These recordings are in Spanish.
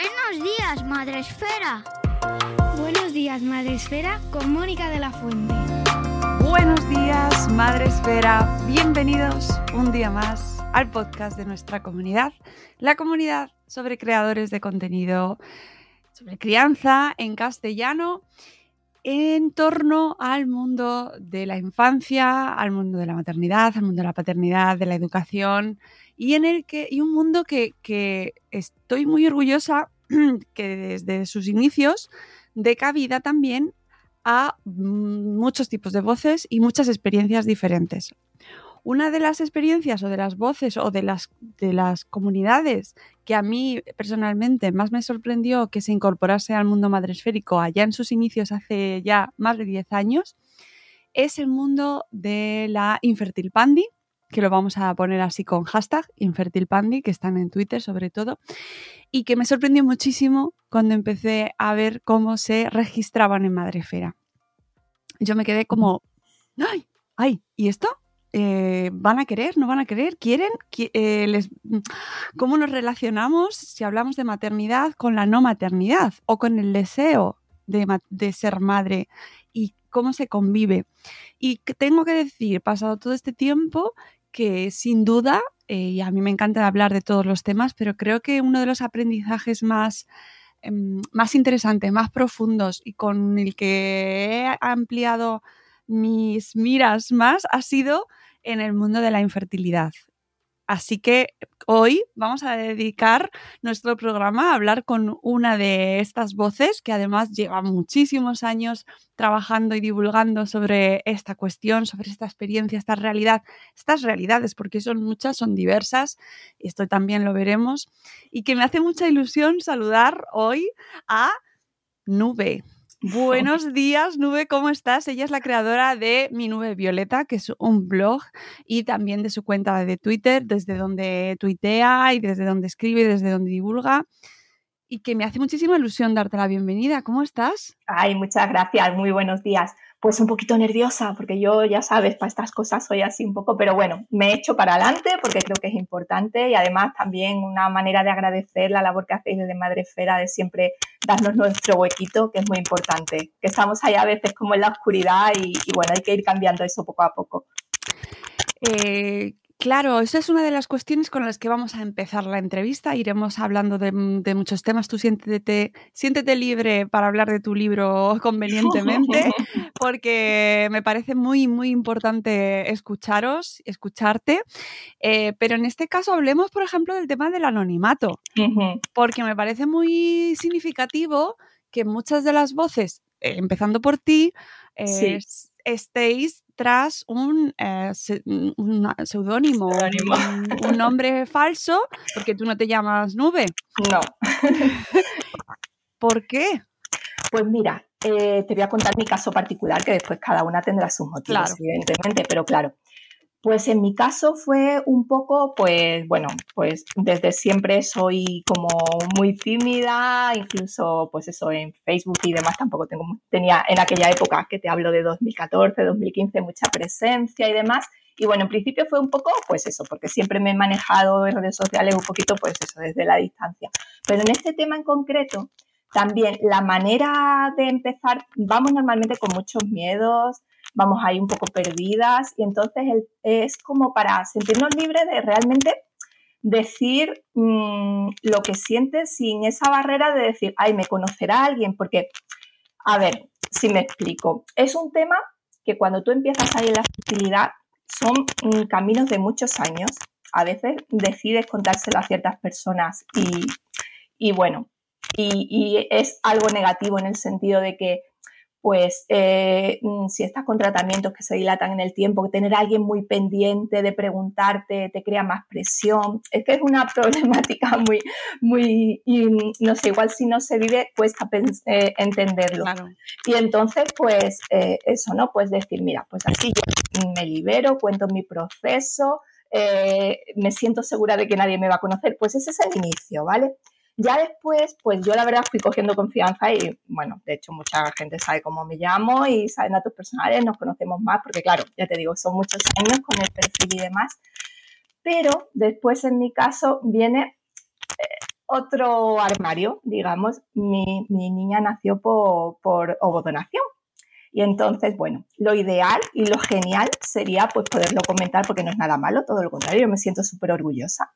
Buenos días, Madre Esfera. Buenos días, Madre Esfera, con Mónica de la Fuente. Buenos días, Madre Esfera. Bienvenidos un día más al podcast de nuestra comunidad, la comunidad sobre creadores de contenido sobre crianza en castellano en torno al mundo de la infancia, al mundo de la maternidad, al mundo de la paternidad, de la educación y en el que y un mundo que, que estoy muy orgullosa que desde sus inicios dé cabida también a muchos tipos de voces y muchas experiencias diferentes. Una de las experiencias o de las voces o de las, de las comunidades que a mí personalmente más me sorprendió que se incorporase al mundo madresférico allá en sus inicios hace ya más de 10 años es el mundo de la infertil pandi, que lo vamos a poner así con hashtag infertil pandi, que están en Twitter sobre todo, y que me sorprendió muchísimo cuando empecé a ver cómo se registraban en Madrefera. Yo me quedé como, ¡ay! ¡ay! ¿Y esto? Eh, ¿Van a querer? ¿No van a querer? ¿Quieren? Eh, les, ¿Cómo nos relacionamos si hablamos de maternidad con la no maternidad o con el deseo de, ser madre y cómo se convive? Y tengo que decir, pasado todo este tiempo, que sin duda, eh, y a mí me encanta hablar de todos los temas, pero creo que uno de los aprendizajes más em, más interesantes, más profundos y con el que he ampliado mis miras más ha sido en el mundo de la infertilidad. Así que hoy vamos a dedicar nuestro programa a hablar con una de estas voces que además lleva muchísimos años trabajando y divulgando sobre esta cuestión, sobre esta experiencia, esta realidad, estas realidades, porque son muchas, son diversas, esto también lo veremos, y que me hace mucha ilusión saludar hoy a Nube. Buenos días, Nube, ¿cómo estás? Ella es la creadora de Mi Nube Violeta, que es un blog, y también de su cuenta de Twitter, desde donde tuitea y desde donde escribe y desde donde divulga. Y que me hace muchísima ilusión darte la bienvenida. ¿Cómo estás? Ay, muchas gracias. Muy buenos días pues un poquito nerviosa, porque yo ya sabes, para estas cosas soy así un poco, pero bueno, me he hecho para adelante porque creo que es importante y además también una manera de agradecer la labor que hacéis desde Madrefera de siempre darnos nuestro huequito, que es muy importante, que estamos ahí a veces como en la oscuridad y, bueno, hay que ir cambiando eso poco a poco. Eh, Claro, esa es una de las cuestiones con las que vamos a empezar la entrevista. Iremos hablando de, muchos temas. Tú siéntete, siéntete libre para hablar de tu libro convenientemente, porque me parece muy, muy importante escucharos, escucharte. Eh, pero en este caso hablemos, por ejemplo, del tema del anonimato, porque me parece muy significativo que muchas de las voces, eh, empezando por ti, eh, estéis tras un, eh, seudónimo, un, nombre falso, porque tú no te llamas Nube. No. ¿Por qué? Pues mira, eh, te voy a contar mi caso particular, que después cada una tendrá sus motivos, evidentemente, pero claro, pues en mi caso fue un poco, pues bueno, pues desde siempre soy como muy tímida, incluso pues eso en Facebook y demás tampoco tengo, tenía en aquella época que te hablo de 2014, 2015 mucha presencia y demás. Y bueno, en principio fue un poco pues eso, porque siempre me he manejado en redes sociales un poquito pues eso, desde la distancia. Pero en este tema en concreto, también la manera de empezar, vamos normalmente con muchos miedos, vamos ahí un poco perdidas y entonces es como para sentirnos libres de realmente decir mm, lo que sientes sin esa barrera de decir, ay, me conocerá alguien, porque, a ver, si me explico, es un tema que cuando tú empiezas ahí en la fertilidad son mm, caminos de muchos años. A veces decides contárselo a ciertas personas y, y bueno, y, y, es algo negativo en el sentido de que pues eh, mm, si estás con tratamientos que se dilatan en el tiempo, tener a alguien muy pendiente de preguntarte te crea más presión. Es que es una problemática muy, muy, mm, no sé, igual si no se vive cuesta eh, entenderlo. Y entonces, pues eh, eso, ¿no? Pues decir, mira, pues así yo me libero, cuento mi proceso, me siento segura de que nadie me va a conocer, pues ese es el inicio, ¿vale? Ya después, pues yo la verdad fui cogiendo confianza y, bueno, de hecho mucha gente sabe cómo me llamo y saben datos personales, nos conocemos más, porque claro, ya te digo, son muchos años con el perfil y demás. Pero después, en mi caso, viene eh, otro armario, digamos. Mi, niña nació por, por ovodonación. Y entonces, bueno, lo ideal y lo genial sería pues poderlo comentar porque no es nada malo, todo lo contrario, yo me siento súper orgullosa.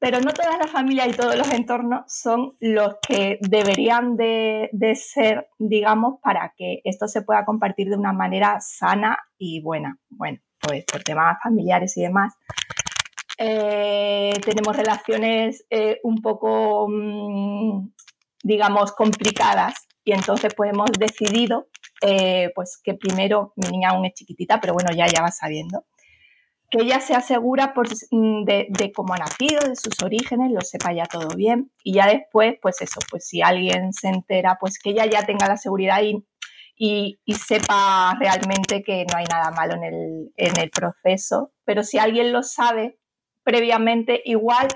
Pero no todas las familias y todos los entornos son los que deberían de, de ser, digamos, para que esto se pueda compartir de una manera sana y buena. Bueno, pues por temas familiares y demás, eh, tenemos relaciones eh, un poco, mm, digamos, complicadas y entonces pues hemos decidido eh, pues que primero, mi niña aún es chiquitita, pero bueno, ya, ya va sabiendo, que ella sea segura mm, de, cómo ha nacido, de sus orígenes, lo sepa ya todo bien. Y ya después, pues eso, pues si alguien se entera, pues que ella ya tenga la seguridad y, y, sepa realmente que no hay nada malo en el, en el proceso, pero si alguien lo sabe, previamente, igual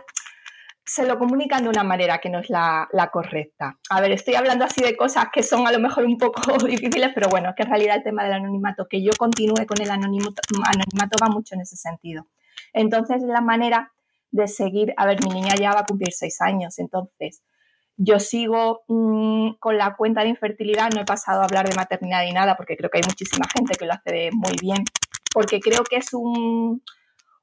se lo comunican de una manera que no es la, correcta. A ver, estoy hablando así de cosas que son a lo mejor un poco difíciles, pero bueno, es que en realidad el tema del anonimato, que yo continúe con el anonimato, anonimato va mucho en ese sentido. Entonces, la manera de seguir, a ver, mi niña ya va a cumplir seis años, entonces yo sigo mm, con la cuenta de infertilidad, no he pasado a hablar de maternidad ni nada, porque creo que hay muchísima gente que lo hace muy bien, porque creo que es un,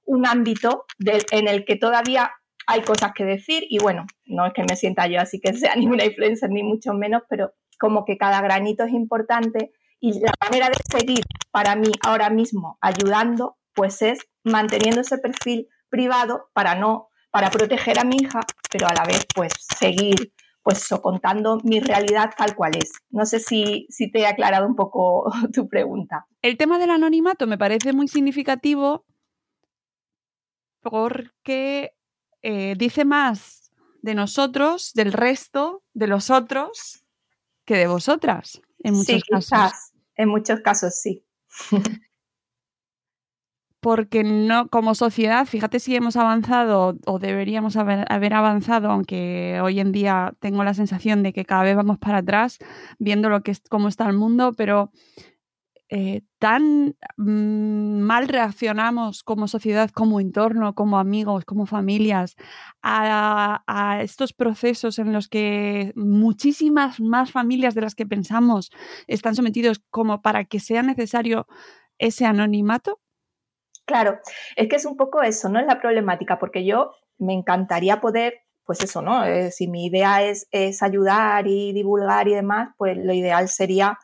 un ámbito en el que todavía hay cosas que decir y bueno, no es que me sienta yo así que sea ninguna influencer ni mucho menos, pero como que cada granito es importante y la manera de seguir para mí ahora mismo ayudando pues es manteniendo ese perfil privado para no para proteger a mi hija, pero a la vez pues seguir pues contando mi realidad tal cual es. No sé si, si te he aclarado un poco tu pregunta. El tema del anonimato me parece muy significativo porque eh, dice más de nosotros, del resto, de los otros, que de vosotras, en muchos casos. En muchos casos, sí. porque no, como sociedad, fíjate si hemos avanzado o deberíamos haber, haber, avanzado, aunque hoy en día tengo la sensación de que cada vez vamos para atrás, viendo lo que es, cómo está el mundo, pero eh, tan mm, mal reaccionamos como sociedad, como entorno, como amigos, como familias a, estos procesos en los que muchísimas más familias de las que pensamos están sometidos como para que sea necesario ese anonimato? Claro, es que es un poco eso, ¿no? Es la problemática, porque yo me encantaría poder pues eso, ¿no? Eh, si mi idea es, es, ayudar y divulgar y demás, pues lo ideal sería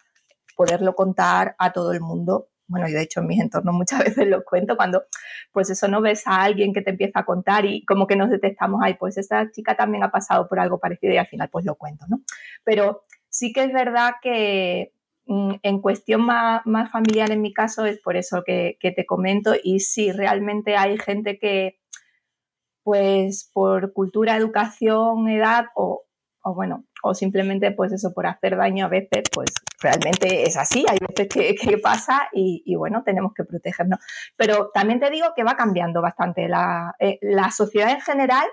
poderlo contar a todo el mundo. Bueno, y de hecho en mis entornos muchas veces lo cuento cuando, pues eso, no ves a alguien que te empieza a contar y como que nos detectamos ahí, pues esta chica también ha pasado por algo parecido y al final pues lo cuento, ¿no? Pero sí que es verdad que mm, en cuestión más, familiar en mi caso es por eso que, te comento y sí, realmente hay gente que pues por cultura, educación, edad o bueno, o simplemente pues eso por hacer daño a veces, pues realmente es así, hay veces que, pasa y, bueno, tenemos que protegernos. Pero también te digo que va cambiando bastante. La, eh, la sociedad en general,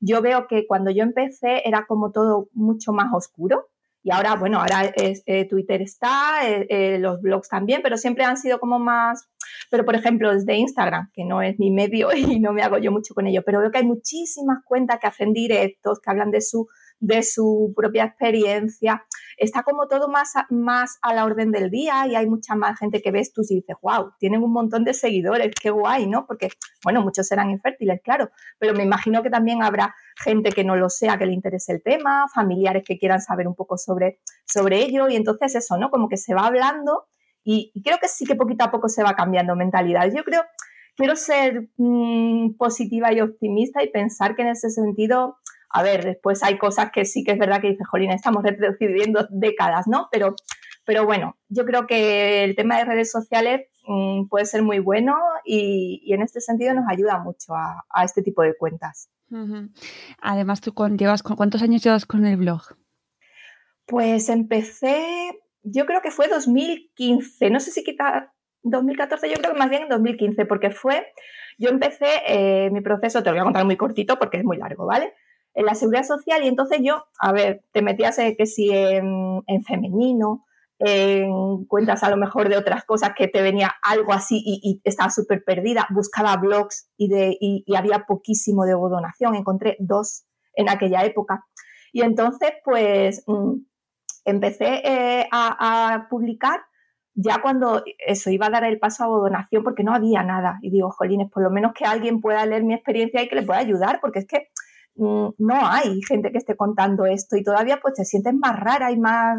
yo veo que cuando yo empecé era como todo mucho más oscuro. Y ahora, bueno, ahora es, eh, Twitter está, eh, los blogs también, pero siempre han sido como más, pero por ejemplo desde Instagram, que no es mi medio y no me hago yo mucho con ello, pero veo que hay muchísimas cuentas que hacen directos, que hablan de su de su propia experiencia. Está como todo más más a la orden del día y hay mucha más gente que ves tú y dices, wow, tienen un montón de seguidores, qué guay, ¿no? Porque, bueno, muchos serán infértiles, claro, pero me imagino que también habrá gente que no lo sea, que le interese el tema, familiares que quieran saber un poco sobre, sobre ello y entonces eso, ¿no? Como que se va hablando y, creo que sí que poquito a poco se va cambiando mentalidad. Yo creo, quiero ser mm, positiva y optimista y pensar que en ese sentido a ver, después hay cosas que sí que es verdad que dice, Jolín, estamos retrocediendo décadas, ¿no? Pero, pero bueno, yo creo que el tema de redes sociales mm, puede ser muy bueno y, en este sentido nos ayuda mucho a, este tipo de cuentas. Además, ¿tú llevas, cuántos años llevas con el blog? Pues empecé, yo creo que fue 2015, no sé si quita 2014, yo creo que más bien en 2015, porque fue, yo empecé eh, mi proceso, te lo voy a contar muy cortito porque es muy largo, ¿vale? En la seguridad social y entonces yo, a ver, te metías que si en, femenino, en cuentas a lo mejor de otras cosas que te venía algo así y, estaba súper perdida, buscaba blogs y, de, y, había poquísimo de donación, encontré dos en aquella época. Y entonces, pues, mm, empecé eh, a, publicar ya cuando eso iba a dar el paso a donación porque no había nada. Y digo, jolines, por lo menos que alguien pueda leer mi experiencia y que le pueda ayudar, porque es que no hay gente que esté contando esto y todavía pues te sientes más rara y más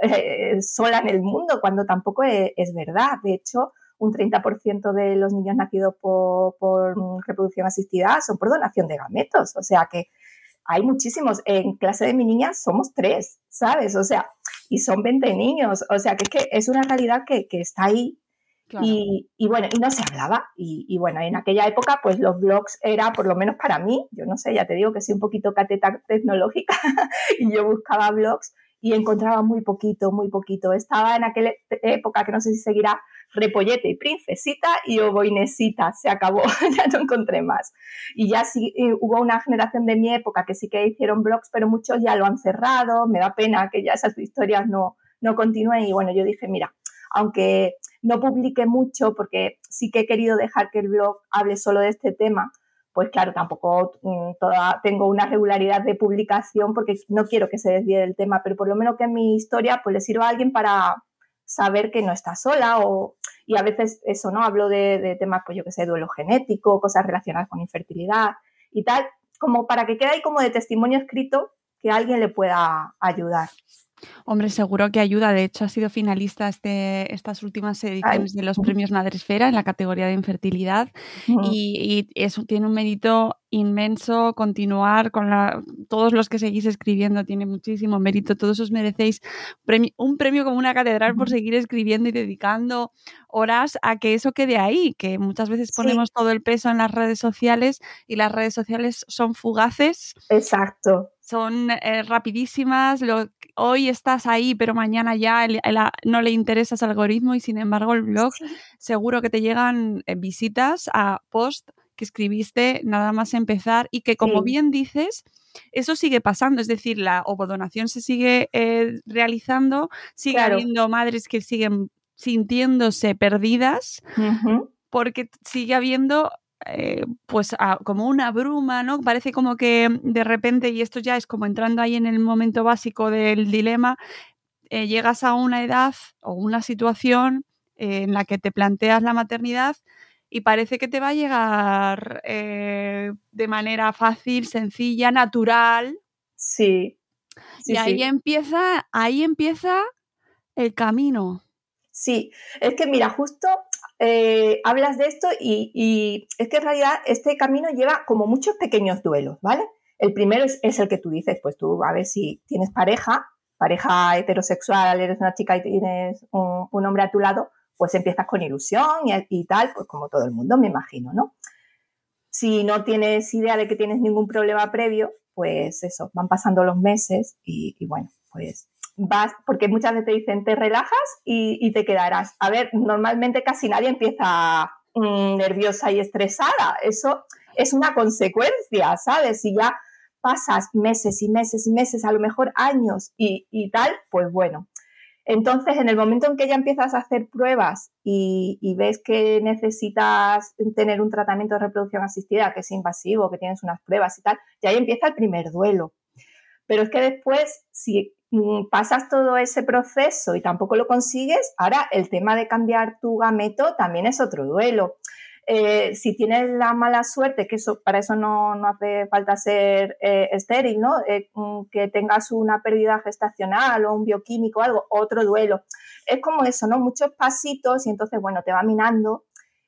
eh, sola en el mundo, cuando tampoco es, verdad. De hecho, un 30% de los niños nacidos por, por, reproducción asistida son por donación de gametos. O sea que hay muchísimos. En clase de mi niña somos tres, ¿sabes? O sea, y son 20 niños. O sea que es, que es una realidad que, que está ahí. Y, bueno, y no se hablaba. Y, y, bueno, en aquella época, pues los blogs era, por lo menos para mí, yo no sé, ya te digo que soy un poquito cateta tecnológica y yo buscaba blogs y encontraba muy poquito, muy poquito. Estaba en aquella época que no sé si seguirá Repollete y Princesita y Oboinesita, se acabó, ya no encontré más. Y ya sí eh, hubo una generación de mi época que sí que hicieron blogs, pero muchos ya lo han cerrado, me da pena que ya esas historias no, no continúen y bueno, yo dije, mira, aunque no publique mucho porque sí que he querido dejar que el blog hable solo de este tema, pues claro, tampoco mm, tengo una regularidad de publicación porque no quiero que se desvíe del tema, pero por lo menos que mi historia pues le sirva a alguien para saber que no está sola o, y a veces eso, ¿no? Hablo de, temas, pues yo que sé, duelo genético, cosas relacionadas con infertilidad y tal, como para que quede ahí como de testimonio escrito que alguien le pueda ayudar. Hombre, seguro que ayuda. De hecho, ha sido finalista este, estas últimas ediciones de los premios Madresfera en la categoría de infertilidad y, eso tiene un mérito inmenso. Continuar con la, todos los que seguís escribiendo tiene muchísimo mérito. Todos os merecéis un premio como una catedral por seguir escribiendo y dedicando horas a que eso quede ahí, que muchas veces ponemos todo el peso en las redes sociales y las redes sociales son fugaces. Exacto son eh, rapidísimas, lo, hoy estás ahí, pero mañana ya no le interesa ese algoritmo y sin embargo el blog seguro que te llegan eh, visitas a post que escribiste nada más empezar y que como bien dices, eso sigue pasando, es decir, la ovodonación se sigue eh, realizando, sigue habiendo madres que siguen sintiéndose perdidas porque sigue habiendo eh, pues como una bruma, ¿no? Parece como que de repente, y esto ya es como entrando ahí en el momento básico del dilema, eh, llegas a una edad o una situación eh, en la que te planteas la maternidad y parece que te va a llegar de manera fácil, sencilla, natural. Sí. y ahí empieza, ahí empieza el camino. Sí, es que mira, justo eh, hablas de esto y, es que en realidad este camino lleva como muchos pequeños duelos, ¿vale? El primero es, el que tú dices, pues tú a ver si tienes pareja, pareja heterosexual, eres una chica y tienes un, hombre a tu lado, pues empiezas con ilusión y, tal, pues como todo el mundo, me imagino, ¿no? Si no tienes idea de que tienes ningún problema previo, pues eso, van pasando los meses y, y bueno, pues vas, porque muchas veces te dicen, te relajas y, te quedarás. A ver, normalmente casi nadie empieza mm, nerviosa y estresada. Eso es una consecuencia, ¿sabes? Si ya pasas meses y meses y meses, a lo mejor años y, tal, pues bueno. Entonces, en el momento en que ya empiezas a hacer pruebas y, y, ves que necesitas tener un tratamiento de reproducción asistida, que es invasivo, que tienes unas pruebas y tal, ya ahí empieza el primer duelo. Pero es que después, si pasas todo ese proceso y tampoco lo consigues, ahora el tema de cambiar tu gameto también es otro duelo. Eh, si tienes la mala suerte, que eso, para eso no, hace falta ser eh, estéril, ¿no? Eh, mm, que tengas una pérdida gestacional o un bioquímico o algo, otro duelo. Es como eso, ¿no? Muchos pasitos y entonces, bueno, te va minando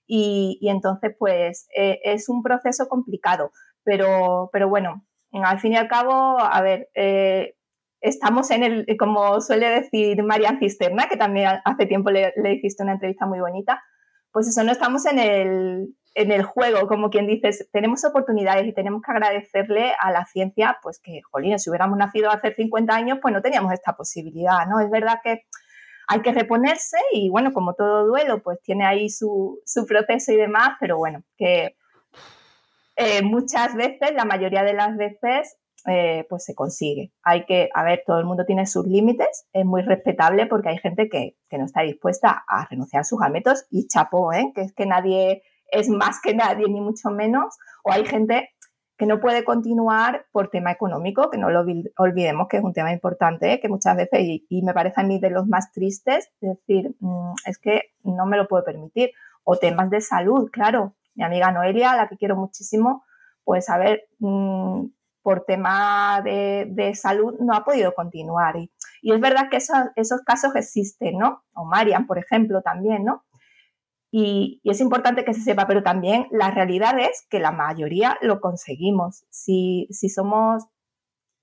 y, y entonces, pues, es un proceso complicado. Pero, pero bueno, al fin y al cabo, a ver, estamos en el, como suele decir Marian Cisterna, que también hace tiempo le, le hiciste una entrevista muy bonita, pues eso, no estamos en el, en el juego, como quien dice, tenemos oportunidades y tenemos que agradecerle a la ciencia, pues que, jolín, si hubiéramos nacido hace 50 años, pues no teníamos esta posibilidad, ¿no? Es verdad que hay que reponerse y, bueno, como todo duelo, pues tiene ahí su, su proceso y demás, pero bueno, que eh, muchas veces, la mayoría de las veces, eh, pues se consigue. Hay que, a ver, todo el mundo tiene sus límites, es muy respetable porque hay gente que, no está dispuesta a renunciar a sus gametos y chapó, ¿eh? que es que nadie es más que nadie, ni mucho menos, o hay gente que no puede continuar por tema económico, que no lo olvidemos que es un tema importante, ¿eh? que muchas veces, y, me parece a mí de los más tristes, decir, mm, es que no me lo puedo permitir. O temas de salud, claro. Mi amiga Noelia, a la que quiero muchísimo, pues a ver, mm, por tema de, salud no ha podido continuar. Y, es verdad que esos casos existen, ¿no? O Marian, por ejemplo, también, ¿no? Y, es importante que se sepa, pero también la realidad es que la mayoría lo conseguimos. Si, somos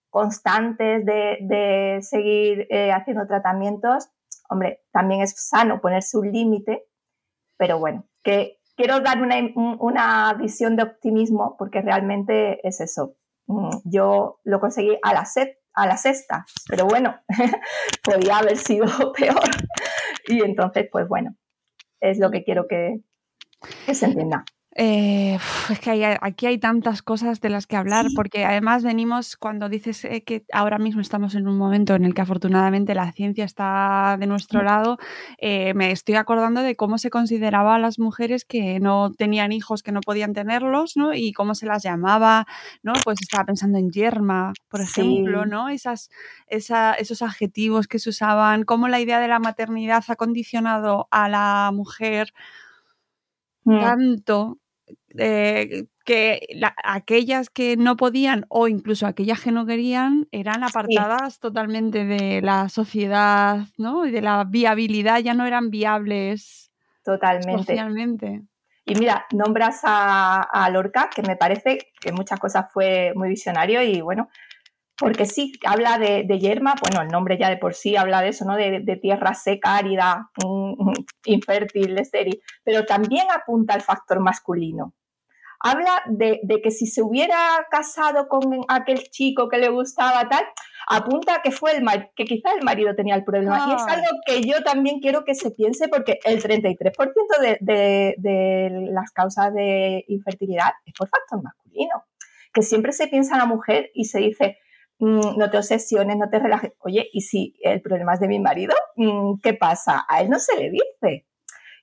constantes de, seguir eh, haciendo tratamientos, hombre, también es sano ponerse un límite, pero bueno, que quiero dar una, una, visión de optimismo porque realmente es eso. Mm, yo lo conseguí a la, a la sexta, pero bueno, podía haber sido peor. Y entonces, pues bueno, es lo que quiero que, se entienda. Eh, es que aquí hay tantas cosas de las que hablar, porque además venimos, cuando dices eh, que ahora mismo estamos en un momento en el que afortunadamente la ciencia está de nuestro lado, eh, me estoy acordando de cómo se consideraba a las mujeres que no tenían hijos, que no podían tenerlos, ¿no? Y cómo se las llamaba, ¿no? Pues estaba pensando en yerma, por ejemplo, ¿no? Esas, esos adjetivos que se usaban, cómo la idea de la maternidad ha condicionado a la mujer mm. tanto eh, que aquellas que no podían o incluso aquellas que no querían eran apartadas totalmente de la sociedad, ¿no? Y de la viabilidad, ya no eran viables totalmente. socialmente. Y mira, nombras a, Lorca, que me parece que muchas cosas fue muy visionario y bueno, porque sí, habla de, yerma, bueno, el nombre ya de por sí habla de eso, ¿no? De, tierra seca, árida, infértil, estéril, pero también apunta al factor masculino habla de, que si se hubiera casado con aquel chico que le gustaba tal, apunta que fue el que quizá el marido tenía el problema. Y es ah. algo que yo también quiero que se piense porque el 33% de, de, las causas de infertilidad es por factor masculino. Que siempre se piensa en la mujer y se dice, mm, no te obsesiones, no te relajes. Oye, ¿y si el problema es de mi marido? Mm, ¿Qué pasa? A él no se le dice.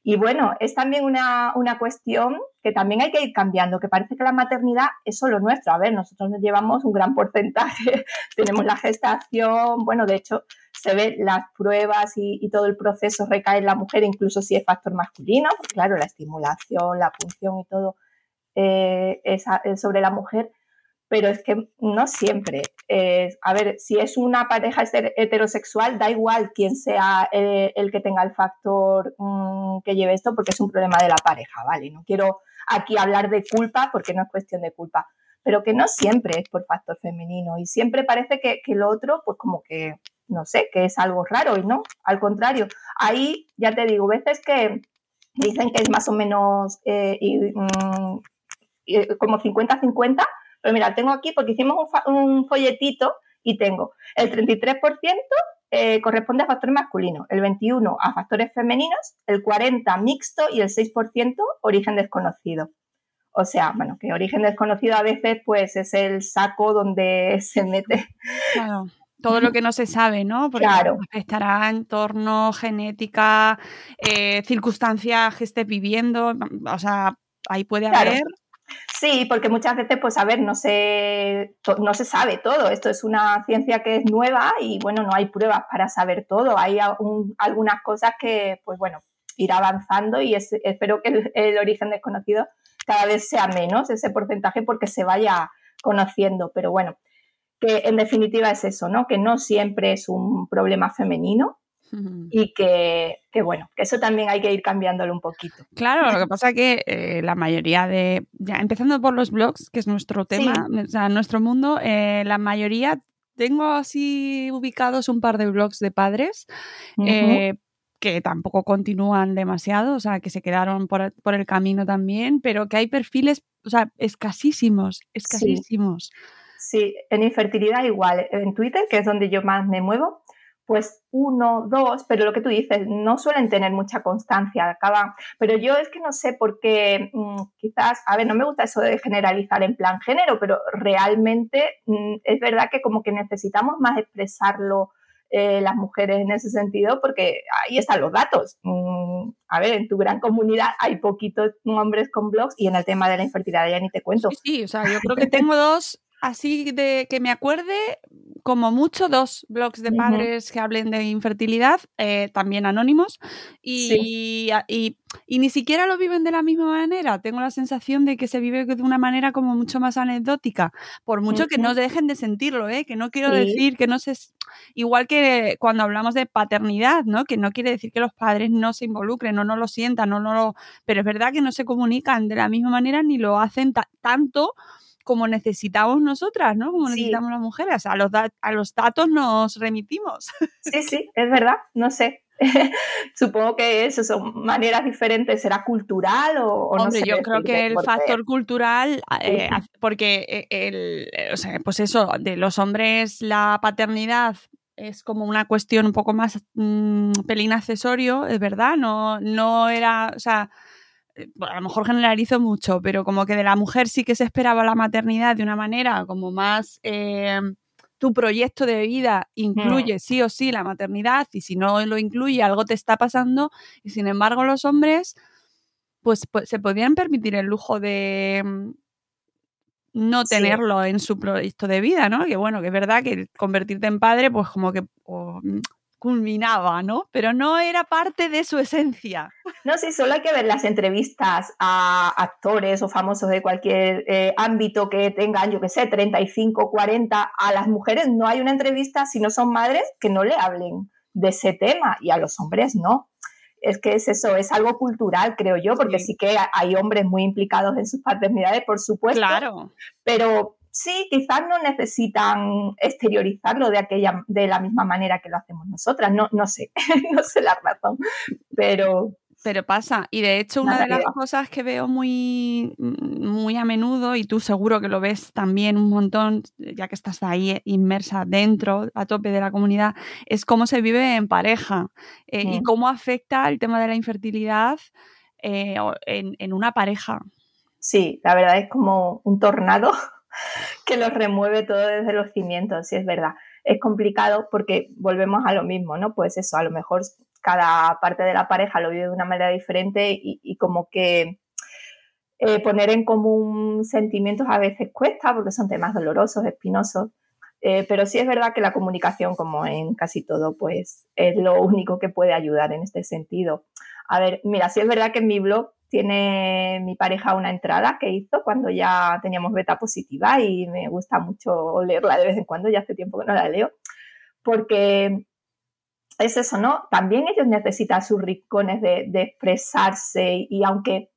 Y bueno, es también una, cuestión que también hay que ir cambiando, que parece que la maternidad es solo nuestra. A ver, nosotros nos llevamos un gran porcentaje, tenemos la gestación, bueno, de hecho se ven las pruebas y, todo el proceso recae en la mujer, incluso si es factor masculino, porque claro, la estimulación, la función y todo eh, es sobre la mujer, pero es que no siempre. a ver, si es una pareja heterosexual, da igual quién sea eh, el, que tenga el factor mm, que lleve esto, porque es un problema de la pareja, ¿vale? No quiero aquí hablar de culpa, porque no es cuestión de culpa, pero que no siempre es por factor femenino y siempre parece que, que lo otro, pues como que, no sé, que es algo raro y no, al contrario. Ahí, ya te digo, veces que dicen que es más o menos eh, mm, como 50-50, pero mira, tengo aquí porque hicimos un, folletito y tengo el 33% eh, corresponde a factores masculinos, el 21% a factores femeninos, el 40% mixto y el 6% origen desconocido. O sea, bueno, que origen desconocido a veces pues es el saco donde se mete. Claro todo lo que no se sabe, ¿no? Porque claro. afectará entorno, genética, eh, circunstancias que esté viviendo, o sea, ahí puede haber Sí, porque muchas veces, pues a ver, no se, no se sabe todo. Esto es una ciencia que es nueva y bueno, no hay pruebas para saber todo. Hay algunas cosas que, pues bueno, irá avanzando y espero que el, origen desconocido cada vez sea menos ese porcentaje porque se vaya conociendo. Pero bueno, que en definitiva es eso, ¿no? Que no siempre es un problema femenino, y que, bueno, que eso también hay que ir cambiándolo un poquito. Claro, lo que pasa es que eh, la mayoría de, ya empezando por los blogs, que es nuestro tema, o sea, nuestro mundo, eh, la mayoría, tengo así ubicados un par de blogs de padres. Eh, que tampoco continúan demasiado, o sea, que se quedaron por, por, el camino también, pero que hay perfiles, o sea, escasísimos, escasísimos. sí, en infertilidad igual. En Twitter, que es donde yo más me muevo, pues uno, dos, pero lo que tú dices, no suelen tener mucha constancia, acaban, pero yo es que no sé por qué, mm, quizás, a ver, no me gusta eso de generalizar en plan género, pero realmente mm, es verdad que como que necesitamos más expresarlo eh, las mujeres en ese sentido, porque ahí están los datos. Mm, a ver, en tu gran comunidad hay poquitos hombres con blogs y en el tema de la infertilidad ya ni te cuento. Sí, sí o sea, yo creo que tengo dos así de que me acuerde, como mucho, dos blogs de padres que hablen de infertilidad, eh, también anónimos, y, y, ni siquiera lo viven de la misma manera. Tengo la sensación de que se vive de una manera como mucho más anecdótica, por mucho que no dejen de sentirlo, ¿eh? que no quiero decir que no se... Igual que cuando hablamos de paternidad, ¿no? Que no quiere decir que los padres no se involucren o no lo sientan, o no lo... Pero es verdad que no se comunican de la misma manera ni lo hacen tanto como necesitamos nosotras, ¿no? Como necesitamos las mujeres. A los, a los datos nos remitimos. Sí, sí, es verdad, no sé. Supongo que eso son maneras diferentes, será cultural o, no sé. Yo creo que el factor cultural, eh, porque eh, el, o sea, pues eso, de los hombres la paternidad es como una cuestión un poco más mmm, pelín accesorio, es verdad, no, no era, o sea, eh, a lo mejor generalizo mucho, pero como que de la mujer sí que se esperaba la maternidad de una manera como más... Eh, tu proyecto de vida incluye mm. sí o sí la maternidad y si no lo incluye algo te está pasando y sin embargo los hombres pues, pues se podían permitir el lujo de mm, no tenerlo en su proyecto de vida, ¿no? Que bueno, que es verdad que convertirte en padre pues como que mm, culminaba, ¿no? Pero no era parte de su esencia. No, sí, solo hay que ver las entrevistas a actores o famosos de cualquier eh, ámbito que tengan, yo qué sé, 35, 40. A las mujeres no hay una entrevista, si no son madres, que no le hablen de ese tema y a los hombres no. Es que es eso, es algo cultural, creo yo, porque sí, sí que hay hombres muy implicados en sus paternidades, por supuesto. Claro. Pero sí, quizás no necesitan exteriorizarlo de aquella, de la misma manera que lo hacemos nosotras. No, no sé, no sé la razón, pero. Pero pasa, y de hecho una de las cosas que veo muy, muy a menudo, y tú seguro que lo ves también un montón, ya que estás ahí inmersa dentro, a tope de la comunidad, es cómo se vive en pareja eh, y mm. cómo afecta el tema de la infertilidad eh, en, en una pareja. Sí, la verdad es como un tornado que los remueve todo desde los cimientos, si es verdad. Es complicado porque volvemos a lo mismo, ¿no? Pues eso, a lo mejor cada parte de la pareja lo vive de una manera diferente y, como que eh, poner en común sentimientos a veces cuesta porque son temas dolorosos, espinosos. Eh, pero sí es verdad que la comunicación, como en casi todo, pues es lo único que puede ayudar en este sentido. A ver, mira, sí es verdad que en mi blog tiene mi pareja una entrada que hizo cuando ya teníamos beta positiva y me gusta mucho leerla de vez en cuando, ya hace tiempo que no la leo, porque es eso, ¿no? También ellos necesitan sus rincones de, expresarse y aunque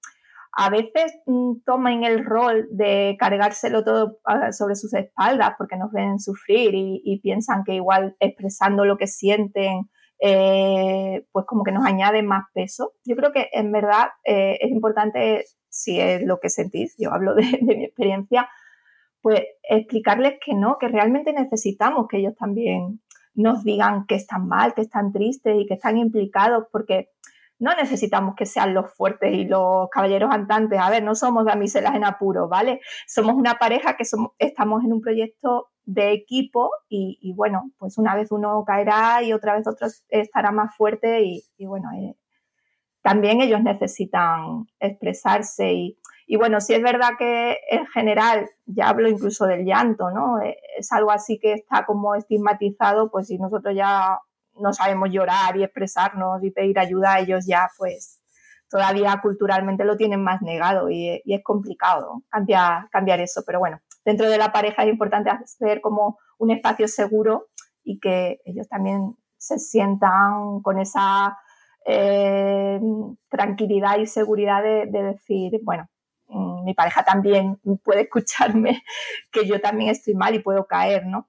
a veces mm, toman el rol de cargárselo todo sobre sus espaldas porque nos ven sufrir y piensan que igual expresando lo que sienten eh, pues como que nos añade más peso. Yo creo que en verdad eh, es importante, si es lo que sentís, yo hablo de, mi experiencia, pues explicarles que no, que realmente necesitamos que ellos también nos digan que están mal, que están tristes y que están implicados, porque no necesitamos que sean los fuertes y los caballeros andantes. A ver, no somos damiselas en apuro, ¿vale? Somos una pareja que somos, estamos en un proyecto de equipo y, bueno, pues una vez uno caerá y otra vez otro estará más fuerte y, bueno, eh, también ellos necesitan expresarse y, y, bueno, si es verdad que en general, ya hablo incluso del llanto, ¿no? Eh, es algo así que está como estigmatizado, pues si nosotros ya no sabemos llorar y expresarnos y pedir ayuda, ellos ya pues todavía culturalmente lo tienen más negado y, es complicado cambiar, cambiar eso, pero bueno, dentro de la pareja es importante hacer como un espacio seguro y que ellos también se sientan con esa eh, tranquilidad y seguridad de, decir, bueno, mm, mi pareja también puede escucharme, que yo también estoy mal y puedo caer, ¿no?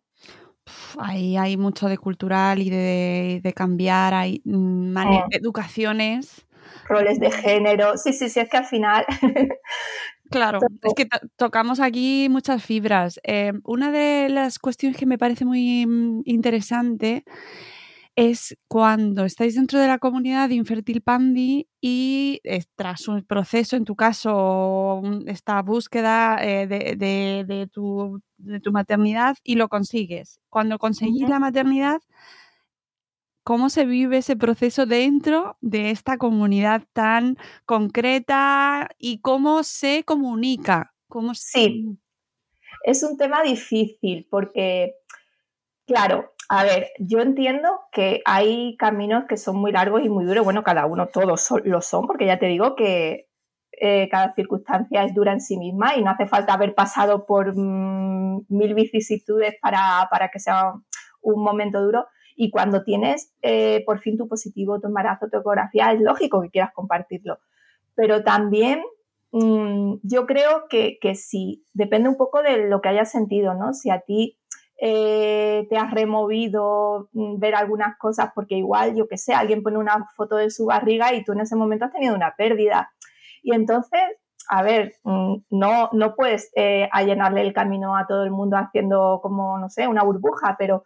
Ahí hay mucho de cultural y de, cambiar, hay mm, oh. educaciones. Roles de género. Sí, sí, sí, es que al final Claro, es que tocamos aquí muchas fibras. Eh, una de las cuestiones que me parece muy mm, interesante es cuando estáis dentro de la comunidad de Infertil Pandi y eh, tras un proceso, en tu caso, esta búsqueda eh, de, tu, maternidad y lo consigues. Cuando conseguís la maternidad, cómo se vive ese proceso dentro de esta comunidad tan concreta y cómo se comunica. Sí, es un tema difícil porque, claro, a ver, yo entiendo que hay caminos que son muy largos y muy duros. Bueno, cada uno, todos lo son, porque ya te digo que eh, cada circunstancia es dura en sí misma y no hace falta haber pasado por mm, mil vicisitudes para, que sea un momento duro. Y cuando tienes eh, por fin tu positivo, tu embarazo, tu ecografía, es lógico que quieras compartirlo. Pero también mm, yo creo que, sí, depende un poco de lo que hayas sentido, ¿no? Si a ti eh, te has removido mm, ver algunas cosas porque igual, yo que sé, alguien pone una foto de su barriga y tú en ese momento has tenido una pérdida. Y entonces, a ver, mm, no, no puedes eh, allanarle el camino a todo el mundo haciendo como, no sé, una burbuja, pero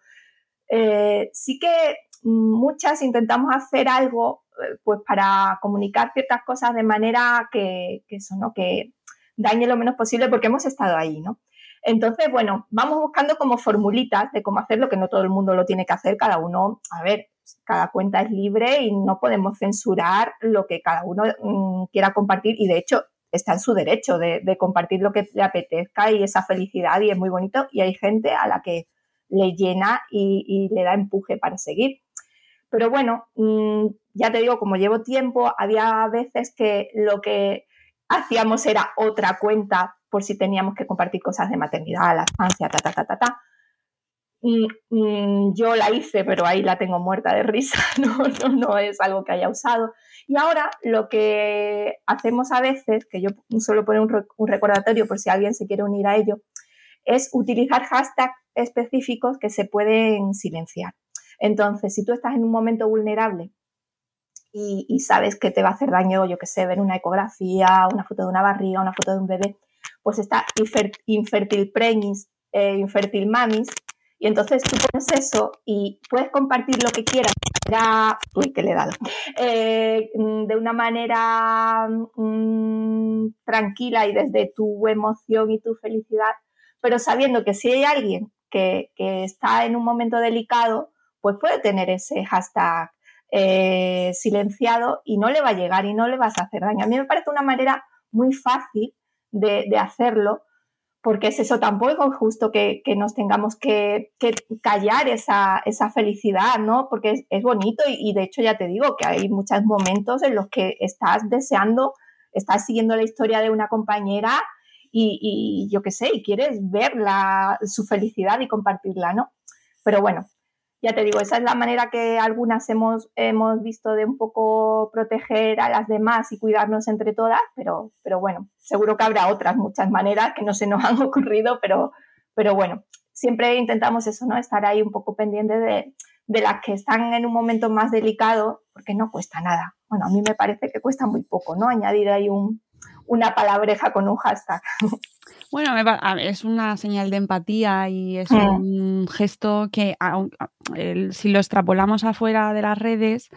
eh, sí que muchas intentamos hacer algo eh, pues para comunicar ciertas cosas de manera que, eso, ¿no? Que dañe lo menos posible porque hemos estado ahí, ¿no? Entonces, bueno, vamos buscando como formulitas de cómo hacerlo, que no todo el mundo lo tiene que hacer, cada uno, a ver, cada cuenta es libre y no podemos censurar lo que cada uno mm, quiera compartir y de hecho está en su derecho de, compartir lo que le apetezca y esa felicidad y es muy bonito y hay gente a la que le llena y, le da empuje para seguir. Pero bueno, mm, ya te digo, como llevo tiempo, había veces que lo que hacíamos era otra cuenta por si teníamos que compartir cosas de maternidad, lactancia, ta, ta, ta, ta, ta. Mm, mm, yo la hice, pero ahí la tengo muerta de risa, no, no, es algo que haya usado. Y ahora lo que hacemos a veces, que yo suelo poner un, un recordatorio por si alguien se quiere unir a ello, es utilizar hashtags específicos que se pueden silenciar. Entonces, si tú estás en un momento vulnerable y, sabes que te va a hacer daño, yo que sé, ver una ecografía, una foto de una barriga, una foto de un bebé, pues está infértil preñis, eh, infértil mamis, y entonces tú pones eso y puedes compartir lo que quieras le eh, de una manera mm, tranquila y desde tu emoción y tu felicidad, pero sabiendo que si hay alguien que, está en un momento delicado, pues puede tener ese hashtag eh, silenciado y no le va a llegar y no le vas a hacer daño. A mí me parece una manera muy fácil de, hacerlo, porque es eso, tampoco es justo que, nos tengamos que, callar esa, felicidad, ¿no? Porque es, bonito y, de hecho ya te digo que hay muchos momentos en los que estás deseando, estás siguiendo la historia de una compañera y, yo qué sé, y quieres ver su felicidad y compartirla, ¿no? Pero bueno, ya te digo, esa es la manera que algunas hemos, hemos visto de un poco proteger a las demás y cuidarnos entre todas, pero, pero bueno, seguro que habrá otras muchas maneras que no se nos han ocurrido, pero, pero bueno, siempre intentamos eso, ¿no? Estar ahí un poco pendiente de, de las que están en un momento más delicado, porque no cuesta nada. Bueno, a mí me parece que cuesta muy poco, ¿no? Añadir ahí un, una palabreja con un hashtag. Bueno, es una señal de empatía y es mm. un gesto que, si lo extrapolamos afuera de las redes,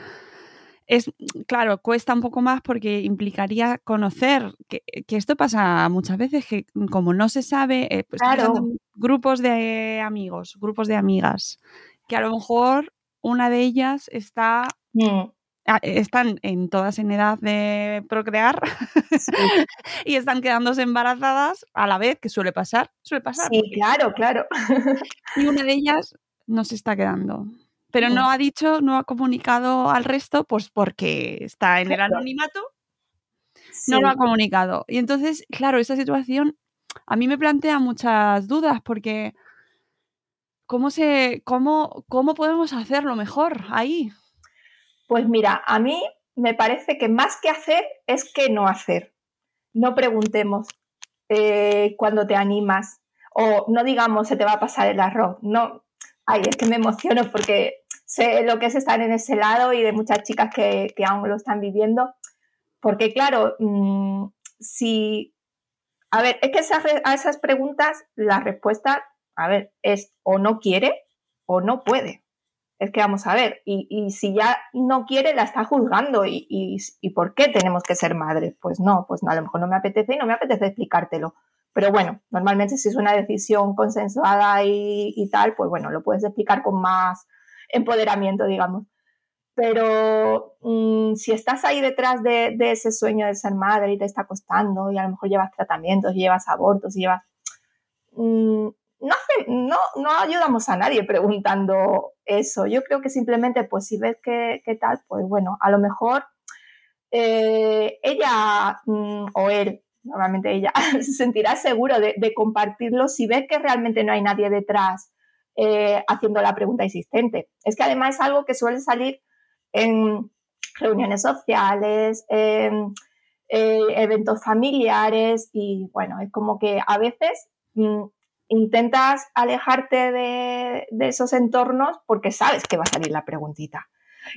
es claro, cuesta un poco más porque implicaría conocer que, esto pasa muchas veces, que como no se sabe, eh, pues grupos de amigos, grupos de amigas, que a lo mejor una de ellas está mm. Ah, están en todas en edad de procrear y están quedándose embarazadas a la vez, que suele pasar, suele pasar. Sí, claro, claro. y una de ellas no se está quedando. Pero no ha dicho, no ha comunicado al resto, pues porque está en el anonimato, no lo ha comunicado. Y entonces, claro, esa situación a mí me plantea muchas dudas porque ¿cómo, se, cómo, cómo podemos hacerlo mejor ahí? Pues mira, a mí me parece que más que hacer es que no hacer. No preguntemos eh, cuando te animas o no digamos se te va a pasar el arroz. No, ay, es que me emociono porque sé lo que es estar en ese lado y de muchas chicas que, aún lo están viviendo. Porque claro, mm, si, a ver, es que a esas preguntas la respuesta, a ver, es o no quiere o no puede es que vamos a ver, y, si ya no quiere, la está juzgando. Y, y, por qué tenemos que ser madres? Pues no, pues a lo mejor no me apetece y no me apetece explicártelo. Pero bueno, normalmente si es una decisión consensuada y, tal, pues bueno, lo puedes explicar con más empoderamiento, digamos. pero mm, si estás ahí detrás de, ese sueño de ser madre y te está costando y a lo mejor llevas tratamientos, llevas abortos, llevas... No, no, no, ayudamos a nadie preguntando eso. Yo creo que simplemente, pues si ves qué tal, pues bueno, a lo mejor eh, ella mm, o él, normalmente ella, se sentirá seguro de, compartirlo si ves que realmente no hay nadie detrás eh, haciendo la pregunta insistente. Es que además es algo que suele salir en reuniones sociales, en eh, eventos familiares y bueno, es como que a veces mm, intentas alejarte de, esos entornos porque sabes que va a salir la preguntita.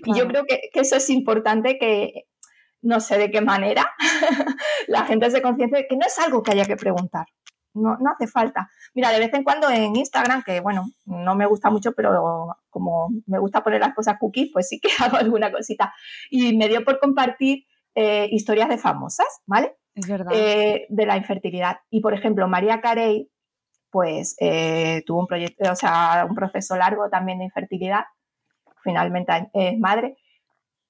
Y yo creo que, eso es importante que no sé de qué manera la gente se conciente de que no es algo que haya que preguntar. No, no hace falta. Mira, de vez en cuando en Instagram, que bueno, no me gusta mucho, pero como me gusta poner las cosas cookies, pues sí que hago alguna cosita. Y me dio por compartir eh, historias de famosas, ¿vale? Es verdad. Eh, de la infertilidad. Y por ejemplo, María Carey, pues eh, tuvo un proyecto, o sea, un proceso largo también de infertilidad. Finalmente es madre.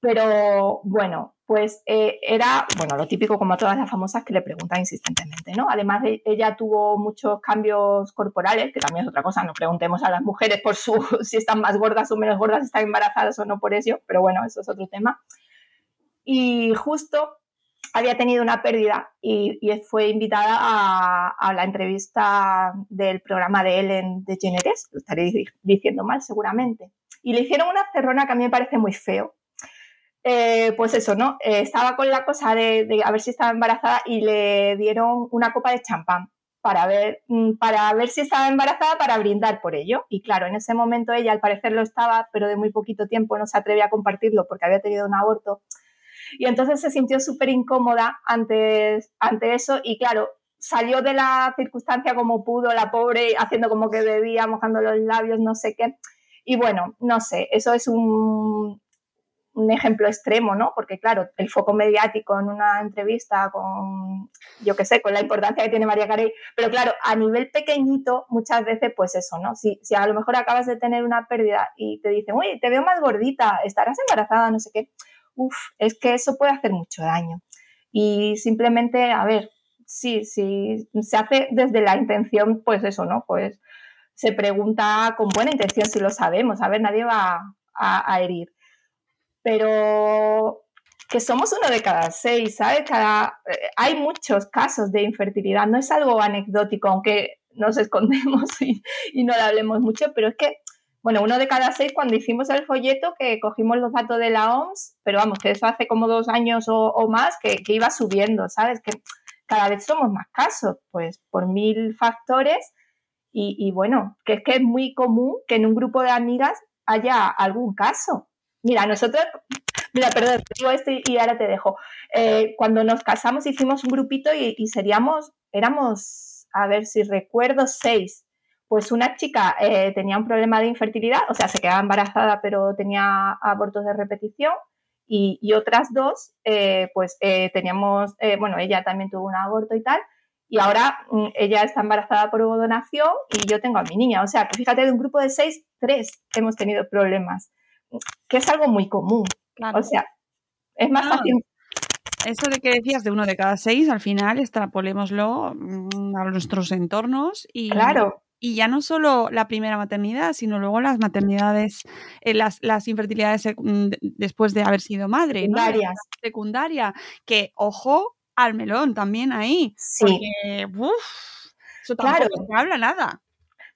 Pero bueno, pues eh, era, bueno, lo típico como todas las famosas que le preguntan insistentemente, ¿no? Además, de, ella tuvo muchos cambios corporales, que también es otra cosa, no preguntemos a las mujeres por su, si están más gordas o menos gordas, si están embarazadas o no por eso, pero bueno, eso es otro tema. Y justo había tenido una pérdida y, fue invitada a, la entrevista del programa de Ellen DeGeneres, lo estaré diciendo mal seguramente. Y le hicieron una cerrona que a mí me parece muy feo, eh, pues eso, ¿no? Eh, estaba con la cosa de, a ver si estaba embarazada y le dieron una copa de champán para ver, mm, para ver si estaba embarazada, para brindar por ello. Y claro, en ese momento ella al parecer lo estaba, pero de muy poquito tiempo no se atrevía a compartirlo porque había tenido un aborto. Y entonces se sintió súper incómoda ante, eso y claro, salió de la circunstancia como pudo, la pobre, haciendo como que bebía, mojando los labios, no sé qué. Y bueno, no sé, eso es un, un ejemplo extremo, ¿no? Porque claro, el foco mediático en una entrevista con, yo qué sé, con la importancia que tiene María Carey, pero claro, a nivel pequeñito, muchas veces, pues eso, ¿no? Si, si a lo mejor acabas de tener una pérdida y te dicen, uy, te veo más gordita, estarás embarazada, no sé qué, uff, es que eso puede hacer mucho daño. Y simplemente, a ver, sí, sí, se hace desde la intención, pues eso, ¿no? Pues se pregunta con buena intención si lo sabemos, a ver, nadie va a herir pero que somos uno de cada seis, ¿sabes? Cada, eh, hay muchos casos de infertilidad, no es algo anecdótico, aunque nos escondemos y, no le hablemos mucho, pero es que, bueno, uno de cada seis cuando hicimos el folleto, que cogimos los datos de la OMS, pero vamos, que eso hace como dos años o, más, que, iba subiendo, ¿sabes? Que cada vez somos más casos, pues por mil factores. Y, bueno, que es que es muy común que en un grupo de amigas haya algún caso. Mira, nosotros, mira, perdón, digo esto y ahora te dejo. Eh, cuando nos casamos hicimos un grupito y, seríamos, éramos, a ver si recuerdo, seis. Pues una chica eh, tenía un problema de infertilidad, o sea, se quedaba embarazada pero tenía abortos de repetición y, otras dos, eh, pues teníamos, bueno, ella también tuvo un aborto y tal, y ahora mm, ella está embarazada por donación y yo tengo a mi niña. O sea, que fíjate, de un grupo de seis, tres hemos tenido problemas que es algo muy común. O sea, es más fácil. Eso de que decías de uno de cada seis, al final extrapolémoslo mm, a nuestros entornos y, claro. Y ya no solo la primera maternidad, sino luego las maternidades, eh, las, las, infertilidades mm, después de haber sido madre. Secundarias. Secundaria, que ojo al melón también ahí. Sí. Porque, eso tampoco claro. se habla nada.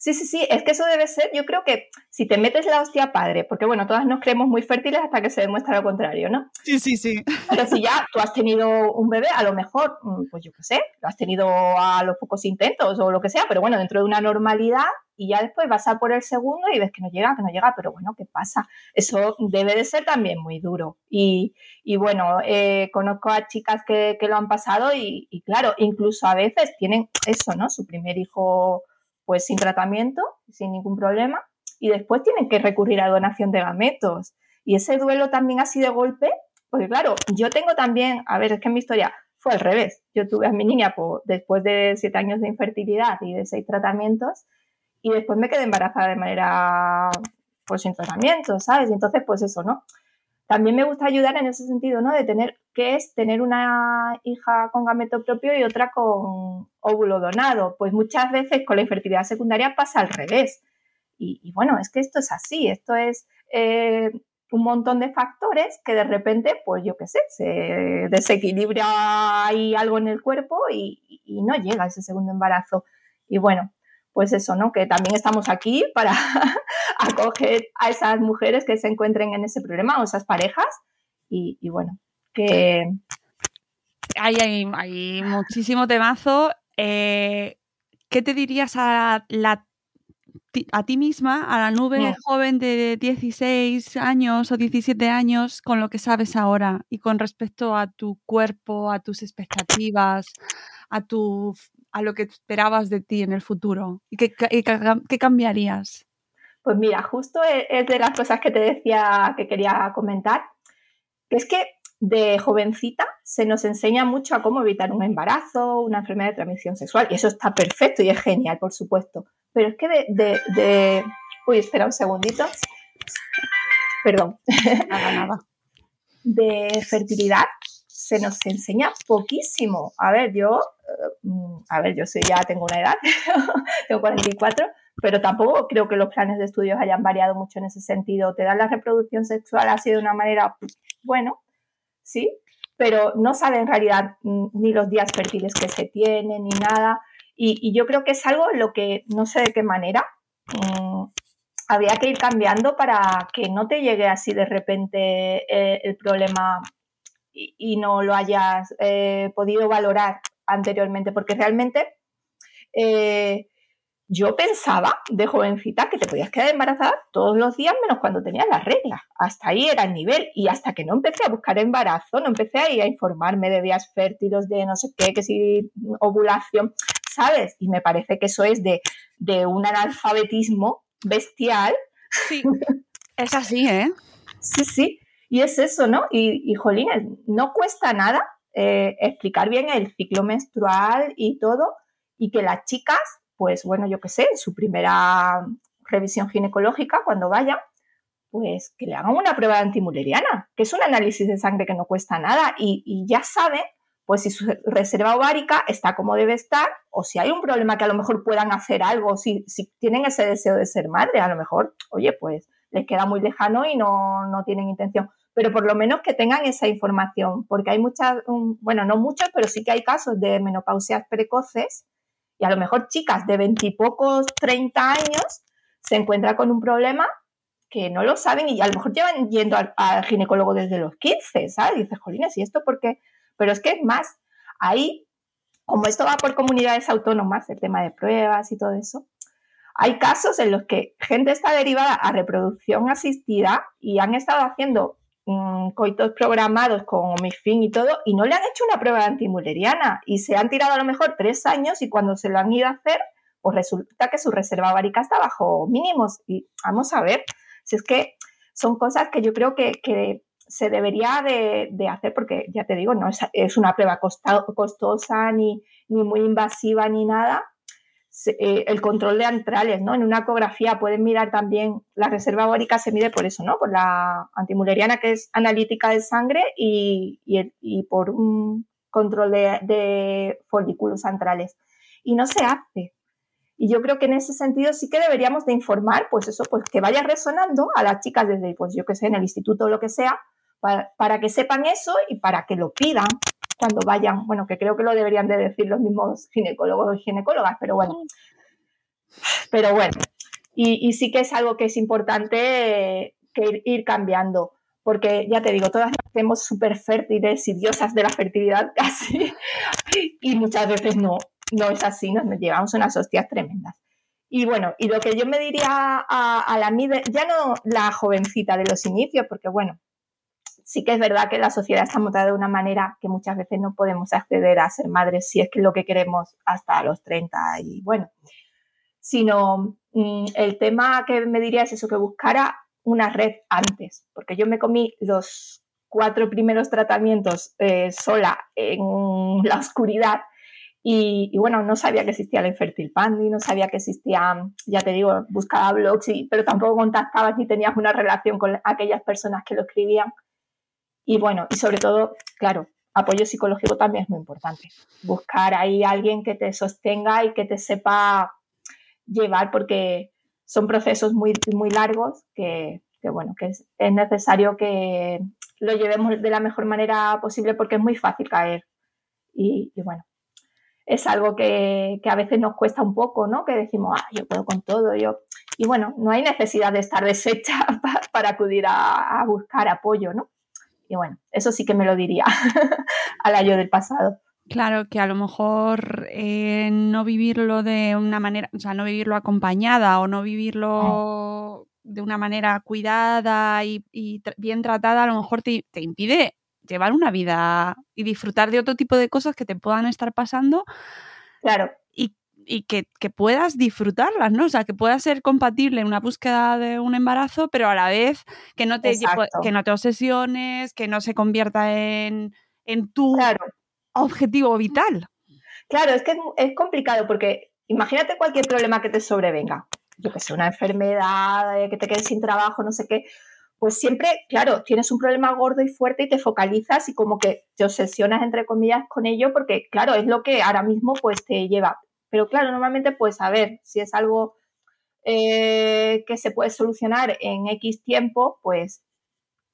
Sí, sí, sí, es que eso debe ser, yo creo que si te metes la hostia padre, porque bueno, todas nos creemos muy fértiles hasta que se demuestra lo contrario, ¿no? Sí, sí, sí. Pero si ya tú has tenido un bebé, a lo mejor, mm, pues yo qué sé, lo has tenido a los pocos intentos o lo que sea, pero bueno, dentro de una normalidad y ya después vas a por el segundo y ves que no llega, que no llega, pero bueno, ¿qué pasa? Eso debe de ser también muy duro. Y, y bueno, eh, conozco a chicas que, que lo han pasado y, y claro, incluso a veces tienen eso, ¿no? Su primer hijo pues sin tratamiento, sin ningún problema, y después tienen que recurrir a donación de gametos. Y ese duelo también así de golpe, porque claro, yo tengo también, a ver, es que mi historia fue al revés. Yo tuve a mi niña después de siete años de infertilidad y de seis tratamientos, y después me quedé embarazada de manera, pues sin tratamiento, ¿sabes? Y entonces, pues eso, ¿no? también me gusta ayudar en ese sentido, ¿no? De tener, ¿qué es tener una hija con gameto propio y otra con óvulo donado? Pues muchas veces con la infertilidad secundaria pasa al revés. Y, bueno, es que esto es así, esto es eh, un montón de factores que de repente, pues yo qué sé, se desequilibra ahí algo en el cuerpo y no llega ese segundo embarazo. Y bueno, pues eso, ¿no? Que también estamos aquí para acoger a esas mujeres que se encuentren en ese problema o esas parejas. Y, bueno, que... Hay, hay, muchísimo temazo. Eh, ¿Qué te dirías a, la, a ti misma, a la nube joven de 16 años o 17 años, con lo que sabes ahora y con respecto a tu cuerpo, a tus expectativas, a tu a lo que esperabas de ti en el futuro? ¿Y qué, qué, cambiarías? Pues mira, justo e, es de las cosas que te decía que quería comentar, que es que de jovencita se nos enseña mucho a cómo evitar un embarazo, una enfermedad de transmisión sexual, y eso está perfecto y es genial, por supuesto. Pero es que de... de, de... Uy, espera un segundito. Perdón. Nada, nada. De fertilidad se nos enseña poquísimo. A ver, yo, eh, a ver, yo soy, ya tengo una edad, tengo 44, pero tampoco creo que los planes de estudios hayan variado mucho en ese sentido. Te dan la reproducción sexual así de una manera, bueno, sí, pero no sabe en realidad mm, ni los días fértiles que se tienen ni nada. Y, yo creo que es algo lo que no sé de qué manera mm, habría que ir cambiando para que no te llegue así de repente eh, el problema y, no lo hayas eh, podido valorar anteriormente, porque realmente eh, yo pensaba de jovencita que te podías quedar embarazada todos los días menos cuando tenías las reglas. Hasta ahí era el nivel. Y hasta que no empecé a buscar embarazo, no empecé a ir a informarme de días fértiles, de no sé qué, que si ovulación, ¿sabes? Y me parece que eso es de, de un analfabetismo bestial. Sí, es así, ¿eh? Sí, sí. Y es eso, ¿no? Y, y no cuesta nada eh, explicar bien el ciclo menstrual y todo, y que las chicas, pues bueno, yo qué sé, su primera revisión ginecológica, cuando vayan, pues que le hagan una prueba antimuleriana, que es un análisis de sangre que no cuesta nada y, ya saben, pues si su reserva ovárica está como debe estar, o si hay un problema que a lo mejor puedan hacer algo, si, si tienen ese deseo de ser madre, a lo mejor, oye, pues les queda muy lejano y no, no tienen intención. Pero por lo menos que tengan esa información, porque hay muchas, bueno, no muchos, pero sí que hay casos de menopausias precoces y a lo mejor chicas de veintipocos, treinta años se encuentran con un problema que no lo saben y a lo mejor llevan yendo al, ginecólogo desde los 15, ¿sabes? Dices, jolines, ¿y esto por qué? Pero es que es más, ahí, como esto va por comunidades autónomas, el tema de pruebas y todo eso, hay casos en los que gente está derivada a reproducción asistida y han estado haciendo coitos programados con fin y todo, y no le han hecho una prueba de antimuleriana y se han tirado a lo mejor tres años y cuando se lo han ido a hacer, pues resulta que su reserva várica está bajo mínimos. Y vamos a ver, si es que son cosas que yo creo que, se debería de, hacer, porque ya te digo, no es, una prueba costosa ni, ni muy invasiva ni nada, eh, el control de antrales, ¿no? En una ecografía pueden mirar también, la reserva ovárica se mide por eso, ¿no? Por la antimuleriana que es analítica de sangre y, por un control de, folículos antrales. Y no se hace. Y yo creo que en ese sentido sí que deberíamos de informar, pues eso, pues que vaya resonando a las chicas desde, pues yo que sé, en el instituto o lo que sea, para, para que sepan eso y para que lo pidan, cuando vayan, bueno, que creo que lo deberían de decir los mismos ginecólogos y ginecólogas, pero bueno, pero bueno, y, sí que es algo que es importante que ir, cambiando, porque ya te digo, todas somos súper fértiles y diosas de la fertilidad casi, y muchas veces no, no es así, nos llevamos unas hostias tremendas. Y bueno, y lo que yo me diría a, a la ya no la jovencita de los inicios, porque bueno, sí que es verdad que la sociedad está montada de una manera que muchas veces no podemos acceder a ser madres si es que lo que queremos hasta los 30 y bueno, sino mm, el tema que me diría es eso, que buscara una red antes, porque yo me comí los cuatro primeros tratamientos eh, sola en la oscuridad y, bueno, no sabía que existía la Infertil Pandy, no sabía que existía, ya te digo, buscaba blogs, y, pero tampoco contactabas ni tenías una relación con aquellas personas que lo escribían. Y bueno, y sobre todo, claro, apoyo psicológico también es muy importante. Buscar ahí a alguien que te sostenga y que te sepa llevar, porque son procesos muy, muy largos que, bueno, que es, necesario que lo llevemos de la mejor manera posible porque es muy fácil caer. Y, bueno, es algo que, a veces nos cuesta un poco, ¿no? Que decimos, ah, yo puedo con todo, yo... Y bueno, no hay necesidad de estar deshecha para, acudir a buscar apoyo, ¿no? Y bueno, eso sí que me lo diría a la yo del pasado. Claro, que a lo mejor eh, no vivirlo de una manera, o sea, no vivirlo acompañada o no vivirlo de una manera cuidada y, bien tratada, a lo mejor te, te, impide llevar una vida y disfrutar de otro tipo de cosas que te puedan estar pasando. Claro y que, puedas disfrutarlas, ¿no? O sea, que pueda ser compatible en una búsqueda de un embarazo, pero a la vez que no te, que no te obsesiones, que no se convierta en, tu objetivo vital. Claro, es que es complicado porque imagínate cualquier problema que te sobrevenga, yo que sé, una enfermedad, eh, que te quedes sin trabajo, no sé qué, pues siempre, claro, tienes un problema gordo y fuerte y te focalizas y como que te obsesionas entre comillas con ello porque, claro, es lo que ahora mismo pues te lleva. Pero claro, normalmente pues a ver, si es algo eh, que se puede solucionar en X tiempo, pues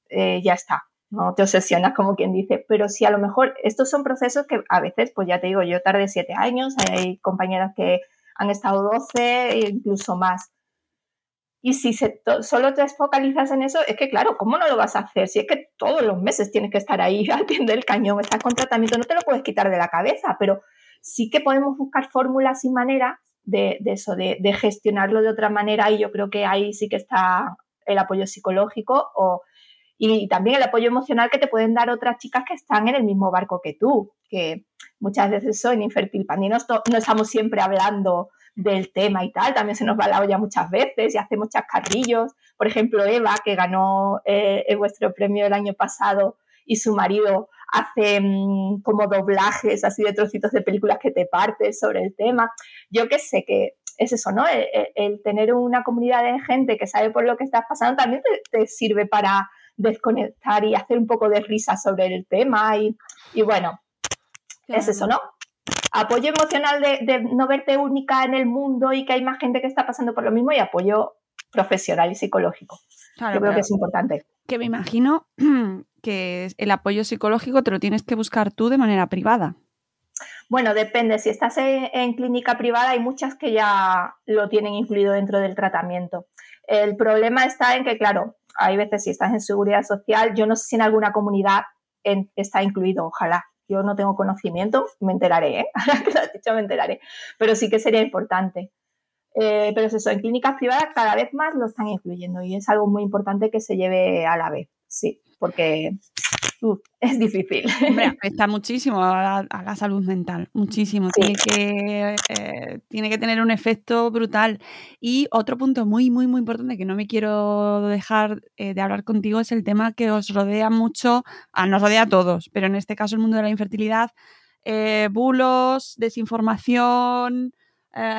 eh, ya está. No te obsesionas como quien dice, pero si a lo mejor estos son procesos que a veces, pues ya te digo, yo tardé siete años, hay compañeras que han estado 12 e incluso más. Y si solo te focalizas en eso, es que claro, ¿cómo no lo vas a hacer? Si es que todos los meses tienes que estar ahí al pie del cañón, estás con tratamiento, no te lo puedes quitar de la cabeza, pero sí que podemos buscar fórmulas y maneras de, eso, de, gestionarlo de otra manera y yo creo que ahí sí que está el apoyo psicológico o, y también el apoyo emocional que te pueden dar otras chicas que están en el mismo barco que tú, que muchas veces son infértil no, no estamos siempre hablando del tema y tal, también se nos va la olla muchas veces y hacemos chascarrillos. Por ejemplo, Eva, que ganó eh, vuestro premio el año pasado y su marido hace mm, como doblajes así de trocitos de películas que te partes sobre el tema. Yo que sé que es eso, ¿no? El, tener una comunidad de gente que sabe por lo que estás pasando también te, sirve para desconectar y hacer un poco de risa sobre el tema y, bueno, es eso, ¿no? Apoyo emocional de, no verte única en el mundo y que hay más gente que está pasando por lo mismo y apoyo profesional y psicológico. Yo creo que es importante. Que me imagino que el apoyo psicológico te lo tienes que buscar tú de manera privada. Bueno, depende. Si estás en, clínica privada, hay muchas que ya lo tienen incluido dentro del tratamiento. El problema está en que, claro, hay veces si estás en seguridad social, yo no sé si en alguna comunidad está incluido, ojalá. Yo no tengo conocimiento, me enteraré, ¿eh? ahora que lo has dicho me enteraré, pero sí que sería importante. Eh, pero es eso, en clínicas privadas cada vez más lo están incluyendo y es algo muy importante que se lleve a la vez, sí porque es difícil. Hombre, afecta muchísimo a la, salud mental, muchísimo. Tiene, que, eh, tiene que tener un efecto brutal. Y otro punto muy, muy, muy importante que no me quiero dejar eh, de hablar contigo es el tema que os rodea mucho, a, nos rodea a todos, pero en este caso el mundo de la infertilidad, eh, bulos, desinformación,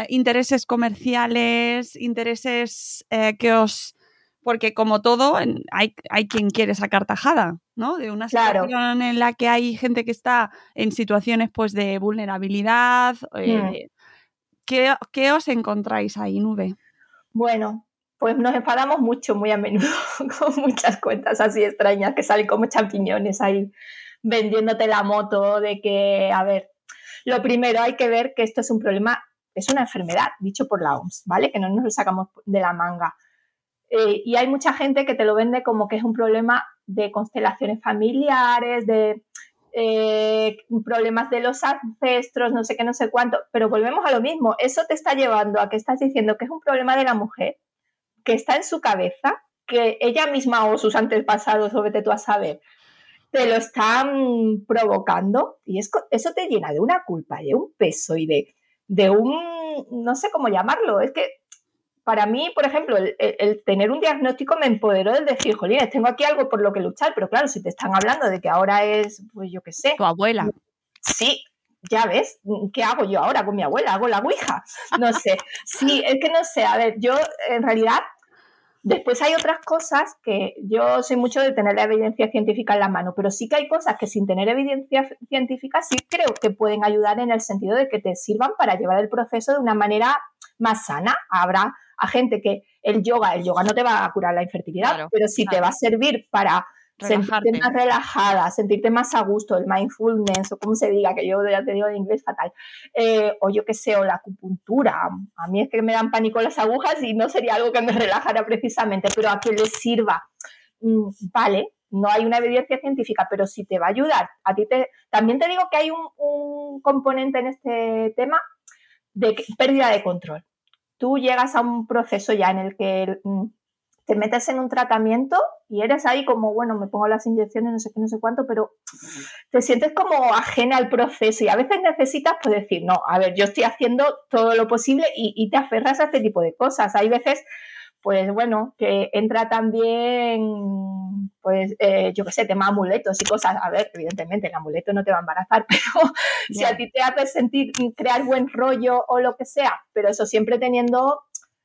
intereses comerciales, intereses que os porque como todo, hay, hay quien quiere sacar tajada, ¿no? De una situación en la que hay gente que está en situaciones pues de vulnerabilidad. Eh, hmm. ¿qué, os encontráis ahí, Nube? Bueno, pues nos enfadamos mucho, muy a menudo, con muchas cuentas así extrañas que salen como champiñones ahí vendiéndote la moto de que, a ver, lo primero hay que ver que esto es un problema, es una enfermedad, dicho por la OMS, ¿vale? Que no nos lo sacamos de la manga. Eh, y hay mucha gente que te lo vende como que es un problema de constelaciones familiares, de eh, problemas de los ancestros, no sé qué, no sé cuánto, pero volvemos a lo mismo, eso te está llevando a que estás diciendo que es un problema de la mujer, que está en su cabeza, que ella misma o sus antepasados, o vete tú a saber, te lo están provocando. Y eso te llena de una culpa de un peso y de, de un, no sé cómo llamarlo, es que para mí, por ejemplo, el, tener un diagnóstico me empoderó de decir, jolines, tengo aquí algo por lo que luchar, pero claro, si te están hablando de que ahora es, pues yo qué sé. Tu abuela. Sí, ya ves, ¿qué hago yo ahora con mi abuela? ¿Hago la ouija? No sé. Sí, es que no sé, a ver, yo en realidad Después hay otras cosas que yo soy mucho de tener la evidencia científica en la mano, pero sí que hay cosas que sin tener evidencia científica sí creo que pueden ayudar en el sentido de que te sirvan para llevar el proceso de una manera más sana. Habrá a gente que el yoga, el yoga no te va a curar la infertilidad, pero sí te va a servir para sentirte más relajada, sentirte más a gusto, el mindfulness o como se diga, que yo ya te digo en inglés fatal, eh, o yo qué sé, o la acupuntura. A mí es que me dan pánico las agujas y no sería algo que me relajara precisamente, pero a que les sirva, mm, vale, no hay una evidencia científica, pero si te va a ayudar, a ti te... También te digo que hay un, un componente en este tema de pérdida de control. Tú llegas a un proceso ya en el que mm, te metes en un tratamiento y eres ahí como, bueno, me pongo las inyecciones, no sé qué, no sé cuánto, pero te sientes como ajena al proceso y a veces necesitas pues decir, no, a ver, yo estoy haciendo todo lo posible y, te aferras a este tipo de cosas. Hay veces, pues bueno, que entra también, pues eh, yo qué sé, tema amuletos y cosas. A ver, evidentemente el amuleto no te va a embarazar, pero si a ti te hace sentir, crear buen rollo o lo que sea, pero eso siempre teniendo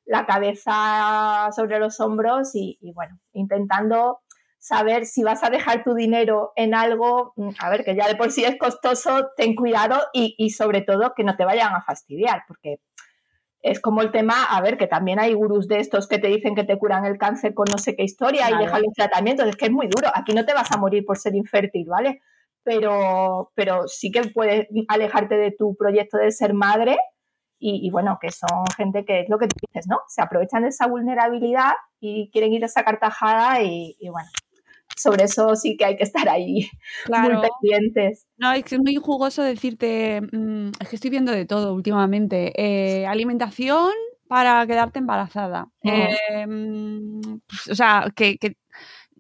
la cabeza sobre los hombros y, bueno, intentando saber si vas a dejar tu dinero en algo, mm, a ver, que ya de por sí es costoso, ten cuidado y, sobre todo que no te vayan a fastidiar, porque es como el tema, a ver, que también hay gurús de estos que te dicen que te curan el cáncer con no sé qué historia y dejan los tratamientos, es que es muy duro, aquí no te vas a morir por ser infértil, ¿vale? Pero, pero sí que puedes alejarte de tu proyecto de ser madre y, bueno, que son gente que es lo que tú dices, ¿no? Se aprovechan de esa vulnerabilidad y quieren ir a esa cartajada y, bueno, sobre eso sí que hay que estar ahí muy pendientes. No, es que es muy jugoso decirte, mm, es que estoy viendo de todo últimamente. Eh, alimentación para quedarte embarazada. Em, pues, o sea, que, que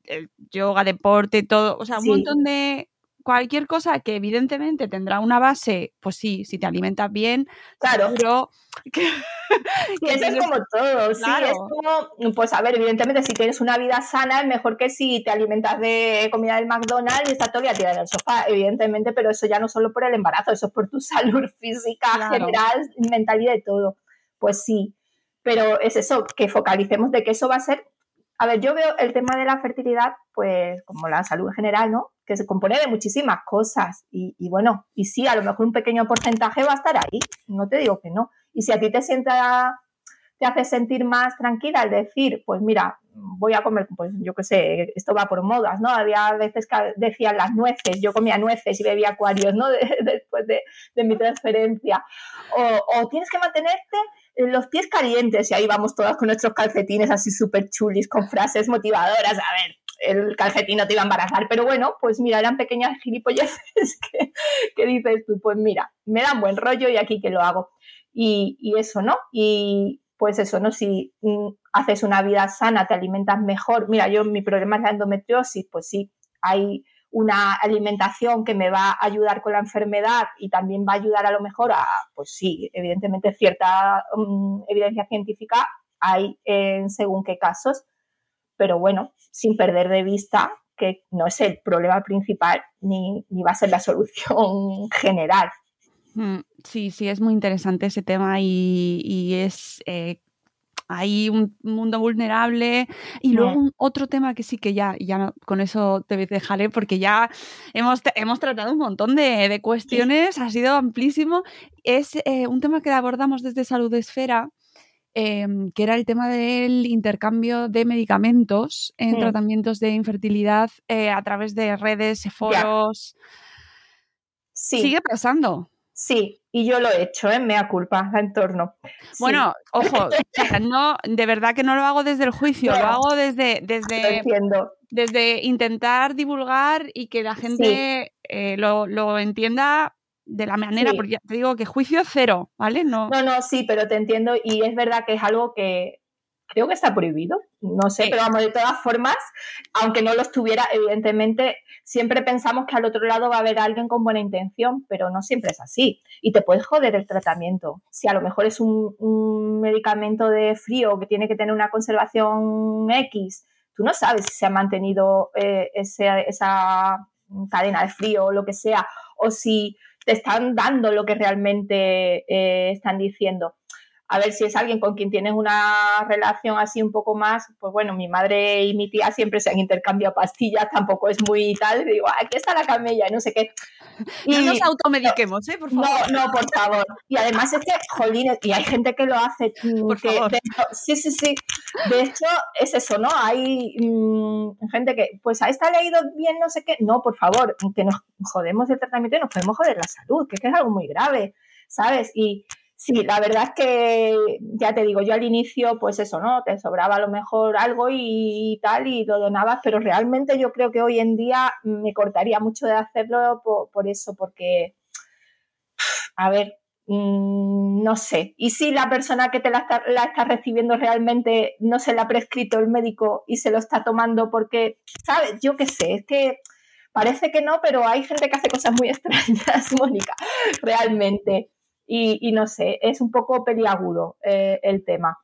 eh, yoga, deporte, todo, o sea, un montón de cualquier cosa que evidentemente tendrá una base, pues sí, si te alimentas bien, claro. Pero que, eso es como todo, sí, es como, pues a ver, evidentemente si tienes una vida sana es mejor que si te alimentas de comida del McDonald's y estás todo el día tirada en el sofá, evidentemente, pero eso ya no solo por el embarazo, eso es por tu salud física, general, mental y de todo. Pues sí, pero es eso, que focalicemos de que eso va a ser a ver, yo veo el tema de la fertilidad, pues como la salud en general, ¿no? Que se compone de muchísimas cosas y, bueno, y sí, a lo mejor un pequeño porcentaje va a estar ahí, no te digo que no. Y si a ti te sienta, te hace sentir más tranquila el decir, pues mira, voy a comer, pues yo qué sé, esto va por modas, ¿no? Había veces que decían las nueces, yo comía nueces y bebía acuarios, ¿no? después de, mi transferencia. O, o tienes que mantenerte los pies calientes y ahí vamos todas con nuestros calcetines así súper chulis, con frases motivadoras. A ver, el calcetín no te iba a embarazar, pero bueno, pues mira, eran pequeñas gilipolleces que, dices tú, pues mira, me dan buen rollo y aquí que lo hago. Y, y eso, ¿no? Y pues eso, ¿no? Si mm, haces una vida sana, te alimentas mejor. Mira, yo mi problema es la endometriosis, pues sí, hay una alimentación que me va a ayudar con la enfermedad y también va a ayudar a lo mejor a, pues sí, evidentemente cierta mm, evidencia científica hay en según qué casos, pero bueno, sin perder de vista que no es el problema principal ni, va a ser la solución general. Mm, sí, sí, es muy interesante ese tema y, es eh, hay un mundo vulnerable y luego otro tema que sí que ya, ya con eso te dejaré porque ya hemos, hemos tratado un montón de, cuestiones, ha sido amplísimo. Es eh, un tema que abordamos desde Salud Esfera. Em, que era el tema del intercambio de medicamentos en tratamientos de infertilidad eh, a través de redes, foros. Sí. Sigue pasando. Sí, y yo lo he hecho, ¿eh? mea culpa, la entorno. Bueno, ojo, no, de verdad que no lo hago desde el juicio, lo hago desde, desde, desde intentar divulgar y que la gente eh, lo, entienda de la manera, porque ya te digo que juicio cero, ¿vale? No. no, no, sí, pero te entiendo y es verdad que es algo que creo que está prohibido, no sé, pero vamos, de todas formas, aunque no lo estuviera, evidentemente, siempre pensamos que al otro lado va a haber alguien con buena intención, pero no siempre es así. Y te puedes joder el tratamiento. Si a lo mejor es un, medicamento de frío que tiene que tener una conservación X, tú no sabes si se ha mantenido eh, esa cadena de frío o lo que sea, o si te están dando lo que realmente eh, están diciendo a ver si es alguien con quien tienes una relación así un poco más, pues bueno, mi madre y mi tía siempre se han intercambiado pastillas, tampoco es muy tal, digo, aquí está la camella, no sé qué. Y, no nos automediquemos, ¿eh? Por favor. No, no, por favor. Y además es que, jolines, y hay gente que lo hace. Mm, por favor. sí, sí, sí. De hecho, es eso, ¿no? Hay mm, gente que, pues a esta le ha ido bien, no sé qué. No, por favor, que nos jodemos el tratamiento y nos podemos joder la salud, que es, que es algo muy grave, ¿sabes? Y Sí, la verdad es que ya te digo, yo al inicio, pues eso, ¿no? Te sobraba a lo mejor algo y, tal, y lo donabas, pero realmente yo creo que hoy en día me cortaría mucho de hacerlo por, eso, porque, a ver, mm, no sé. Y si la persona que te la está, la está recibiendo realmente no se la ha prescrito el médico y se lo está tomando porque, ¿sabes? Yo qué sé, es que parece que no, pero hay gente que hace cosas muy extrañas, Mónica, realmente y, no sé, es un poco peliagudo eh, el tema.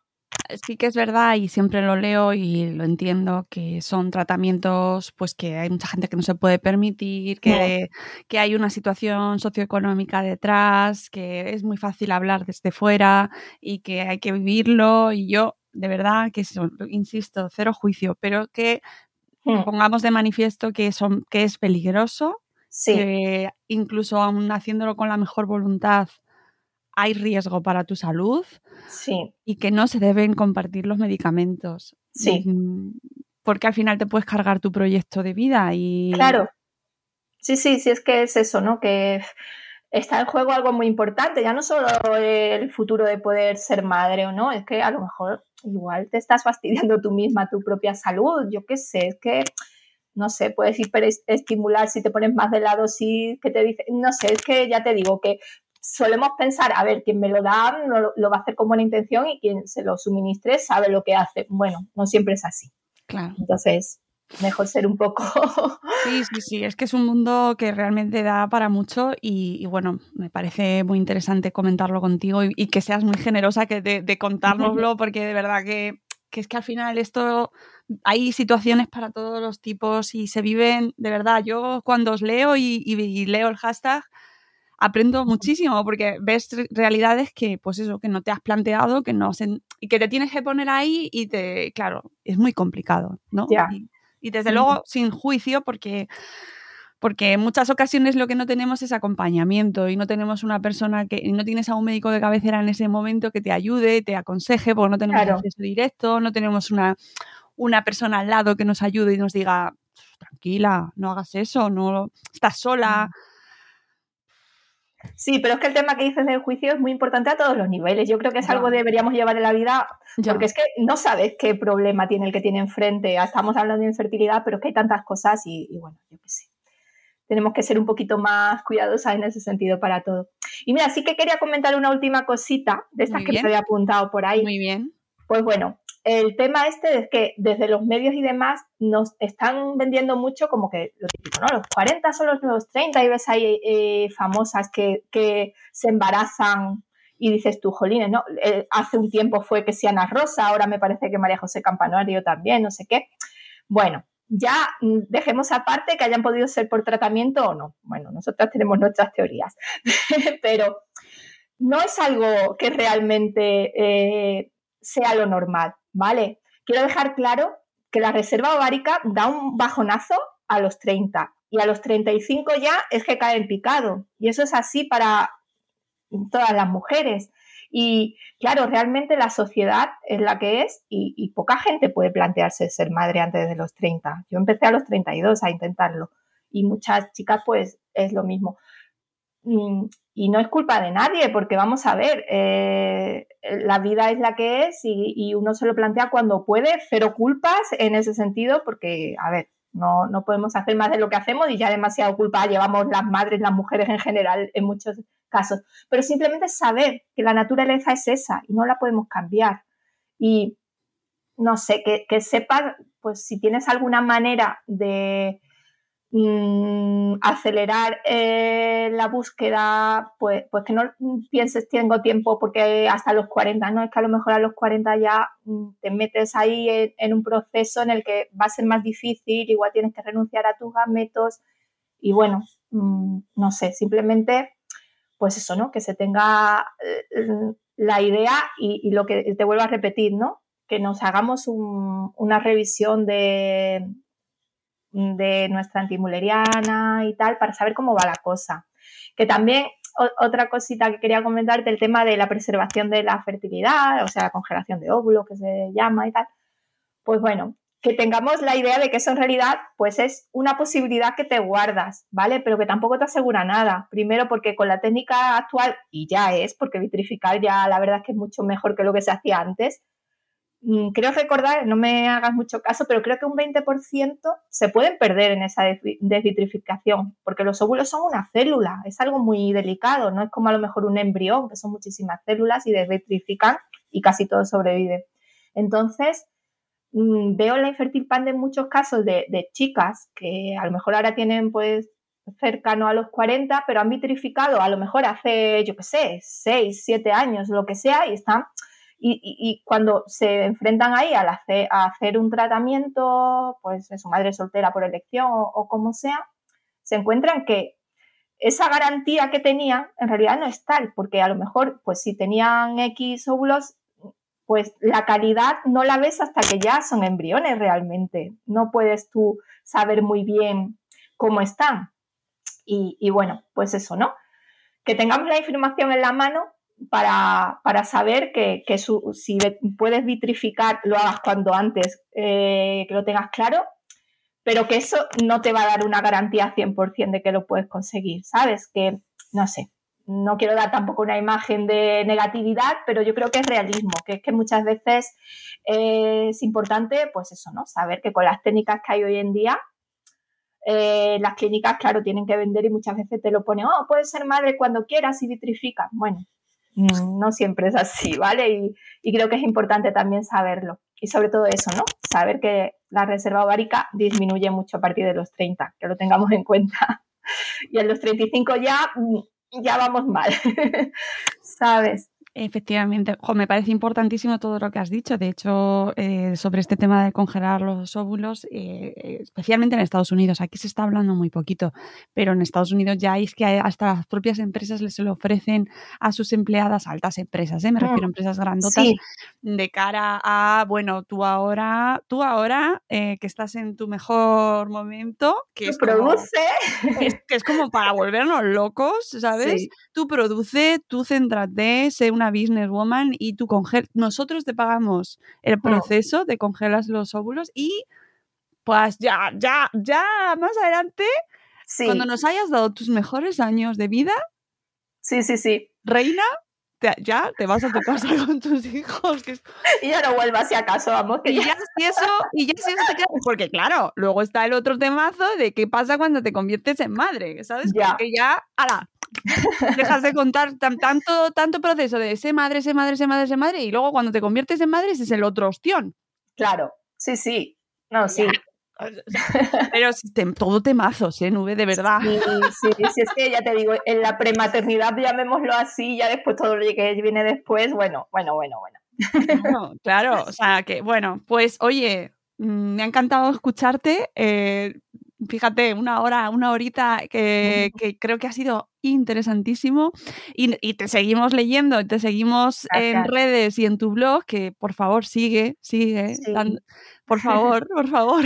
Sí que es verdad y siempre lo leo y lo entiendo que son tratamientos pues que hay mucha gente que no se puede permitir, que, que hay una situación socioeconómica detrás, que es muy fácil hablar desde fuera y que hay que vivirlo y yo de verdad que insisto, cero juicio, pero que hmm. pongamos de manifiesto que, son, que es peligroso, que incluso aún haciéndolo con la mejor voluntad hay riesgo para tu salud sí. y que no se deben compartir los medicamentos. Sí. Mm, porque al final te puedes cargar tu proyecto de vida y... Claro. Sí, sí, sí, es que es eso, ¿no? Que está en juego algo muy importante, ya no solo el futuro de poder ser madre o no, es que a lo mejor igual te estás fastidiando tú misma tu propia salud, yo qué sé, es que no sé, puedes hiperestimular si te pones más de lado, si que te dice, no sé, es que ya te digo que solemos pensar, a ver, quien me lo da lo, va a hacer con buena intención y quien se lo suministre sabe lo que hace. Bueno, no siempre es así. Claro. Entonces, mejor ser un poco. Sí, sí, sí, es que es un mundo que realmente da para mucho y, bueno, me parece muy interesante comentarlo contigo y, que seas muy generosa que de, de contárnoslo porque de verdad que, es que al final esto hay situaciones para todos los tipos y se viven, de verdad, yo cuando os leo y leo el hashtag aprendo muchísimo porque ves realidades que, pues eso, que no te has planteado, que no y que te tienes que poner ahí y te, claro, es muy complicado, ¿no? Y, desde luego sin juicio porque porque en muchas ocasiones lo que no tenemos es acompañamiento y no tenemos una persona que y no tienes a un médico de cabecera en ese momento que te ayude, te aconseje, porque no tenemos acceso directo, no tenemos una, una persona al lado que nos ayude y nos diga, tranquila, no hagas eso, no estás sola. Sí, pero es que el tema que dices del juicio es muy importante a todos los niveles. Yo creo que es algo que deberíamos llevar en la vida, porque es que no sabes qué problema tiene el que tiene enfrente. Estamos hablando de infertilidad, pero es que hay tantas cosas y, bueno, yo qué sé. Tenemos que ser un poquito más cuidadosas en ese sentido para todo. Y mira, sí que quería comentar una última cosita de estas que te había apuntado por ahí. Muy bien. Pues bueno, el tema este es que desde los medios y demás nos están vendiendo mucho como que lo típico, ¿no? Los 40 son los nuevos 30 y ves ahí famosas que, se embarazan y dices tú, jolines, ¿no? Eh, hace un tiempo fue que Siana Rosa, ahora me parece que María José Campanario también, no sé qué. Bueno, ya mm, dejemos aparte que hayan podido ser por tratamiento o no. Bueno, nosotras tenemos nuestras teorías, pero no es algo que realmente eh, sea lo normal. ¿Vale? Quiero dejar claro que la reserva ovárica da un bajonazo a los 30 y a los 35 ya es que cae en picado. Y eso es así para todas las mujeres. Y claro, realmente la sociedad es la que es y, poca gente puede plantearse ser madre antes de los 30. Yo empecé a los 32 a intentarlo y muchas chicas pues es lo mismo. Y no es culpa de nadie, porque vamos a ver, eh, la vida es la que es y, uno se lo plantea cuando puede, cero culpas en ese sentido, porque, a ver, no, no podemos hacer más de lo que hacemos y ya demasiado culpa llevamos las madres, las mujeres en general, en muchos casos. Pero simplemente saber que la naturaleza es esa y no la podemos cambiar. Y no sé, que, que sepas, pues si tienes alguna manera de Mm, acelerar eh, la búsqueda, pues, pues que no pienses tengo tiempo porque hasta los 40, ¿no? Es que a lo mejor a los 40 ya mm, te metes ahí en, un proceso en el que va a ser más difícil, igual tienes que renunciar a tus gametos y bueno, mm, no sé, simplemente pues eso, ¿no? Que se tenga eh, la idea y, lo que te vuelvo a repetir, ¿no? Que nos hagamos una revisión de, de nuestra antimuleriana y tal para saber cómo va la cosa. Que también otra cosita que quería comentarte, el tema de la preservación de la fertilidad, o sea, la congelación de óvulos que se llama y tal. Pues bueno, que tengamos la idea de que eso en realidad pues es una posibilidad que te guardas, ¿vale? Pero que tampoco te asegura nada. Primero porque con la técnica actual, y ya es, porque vitrificar ya la verdad es que es mucho mejor que lo que se hacía antes, creo recordar, no me hagas mucho caso, pero creo que un 20% se pueden perder en esa desvitrificación, porque los óvulos son una célula, es algo muy delicado, no es como a lo mejor un embrión, que son muchísimas células y desvitrifican y casi todo sobrevive. Entonces, Mm, veo la infertil panda en muchos casos de, chicas que a lo mejor ahora tienen pues cercano a los 40, pero han vitrificado a lo mejor hace, yo qué sé, 6, 7 años, lo que sea, y están, y, cuando se enfrentan ahí a, hacer un tratamiento, pues de su madre soltera por elección o, o, como sea, se encuentran que esa garantía que tenían en realidad no es tal, porque a lo mejor, pues si tenían X óvulos, pues la calidad no la ves hasta que ya son embriones realmente. No puedes tú saber muy bien cómo están. Y, bueno, pues eso, ¿no? Que tengamos la información en la mano para, saber que, si puedes vitrificar, lo hagas cuando antes, eh, que lo tengas claro, pero que eso no te va a dar una garantía 100% de que lo puedes conseguir, ¿sabes? Que, no sé, no quiero dar tampoco una imagen de negatividad, pero yo creo que es realismo, que es que muchas veces es importante, pues eso, ¿no? Saber que con las técnicas que hay hoy en día, eh, las clínicas, claro, tienen que vender y muchas veces te lo ponen, oh, puedes ser madre cuando quieras y vitrifica. Bueno, no siempre es así, ¿vale? Y, creo que es importante también saberlo. Y sobre todo eso, ¿no? Saber que la reserva ovárica disminuye mucho a partir de los 30, que lo tengamos en cuenta. Y en los 35 ya mm, ya vamos mal, ¿sabes? Efectivamente, me parece importantísimo todo lo que has dicho. De hecho, eh, sobre este tema de congelar los óvulos, eh, especialmente en Estados Unidos, aquí se está hablando muy poquito, pero en Estados Unidos ya es que hasta las propias empresas les lo ofrecen a sus empleadas, altas empresas, ¿eh? me refiero a empresas grandotas, de cara a, bueno, tú ahora, tú ahora que estás en tu mejor momento, que es, produce? que es como para volvernos locos, ¿sabes? Tú produce, tú céntrate, sé una businesswoman y tú congel nosotros te pagamos el proceso de congelas los óvulos y pues ya, ya, ya más adelante, cuando nos hayas dado tus mejores años de vida, sí, sí, sí. Reina, ya te vas a tu casa con tus hijos. Y ya no vuelvas si acaso, vamos. y, ya, si eso, y ya si eso te queda. Porque claro, luego está el otro temazo de qué pasa cuando te conviertes en madre, ¿sabes? Ya. Porque ya, ala, dejas de contar tanto, tanto proceso de ser madre, ser madre, ser madre, ser madre, y luego cuando te conviertes en madre ese es el otro ostión. Claro, sí, sí. No, sí. Pero todo temazos, ¿eh, Nube? De verdad. Sí, sí, sí, es que ya te digo, en la prematernidad, llamémoslo así, ya después todo lo que viene después, bueno, bueno, bueno, bueno. Claro, o sea que, bueno, pues oye, mm, me ha encantado escucharte. Eh, fíjate, una hora, una horita que, creo que ha sido interesantísimo y, te seguimos leyendo te seguimos en redes y en tu blog, que por favor sigue, sigue, por favor, por favor.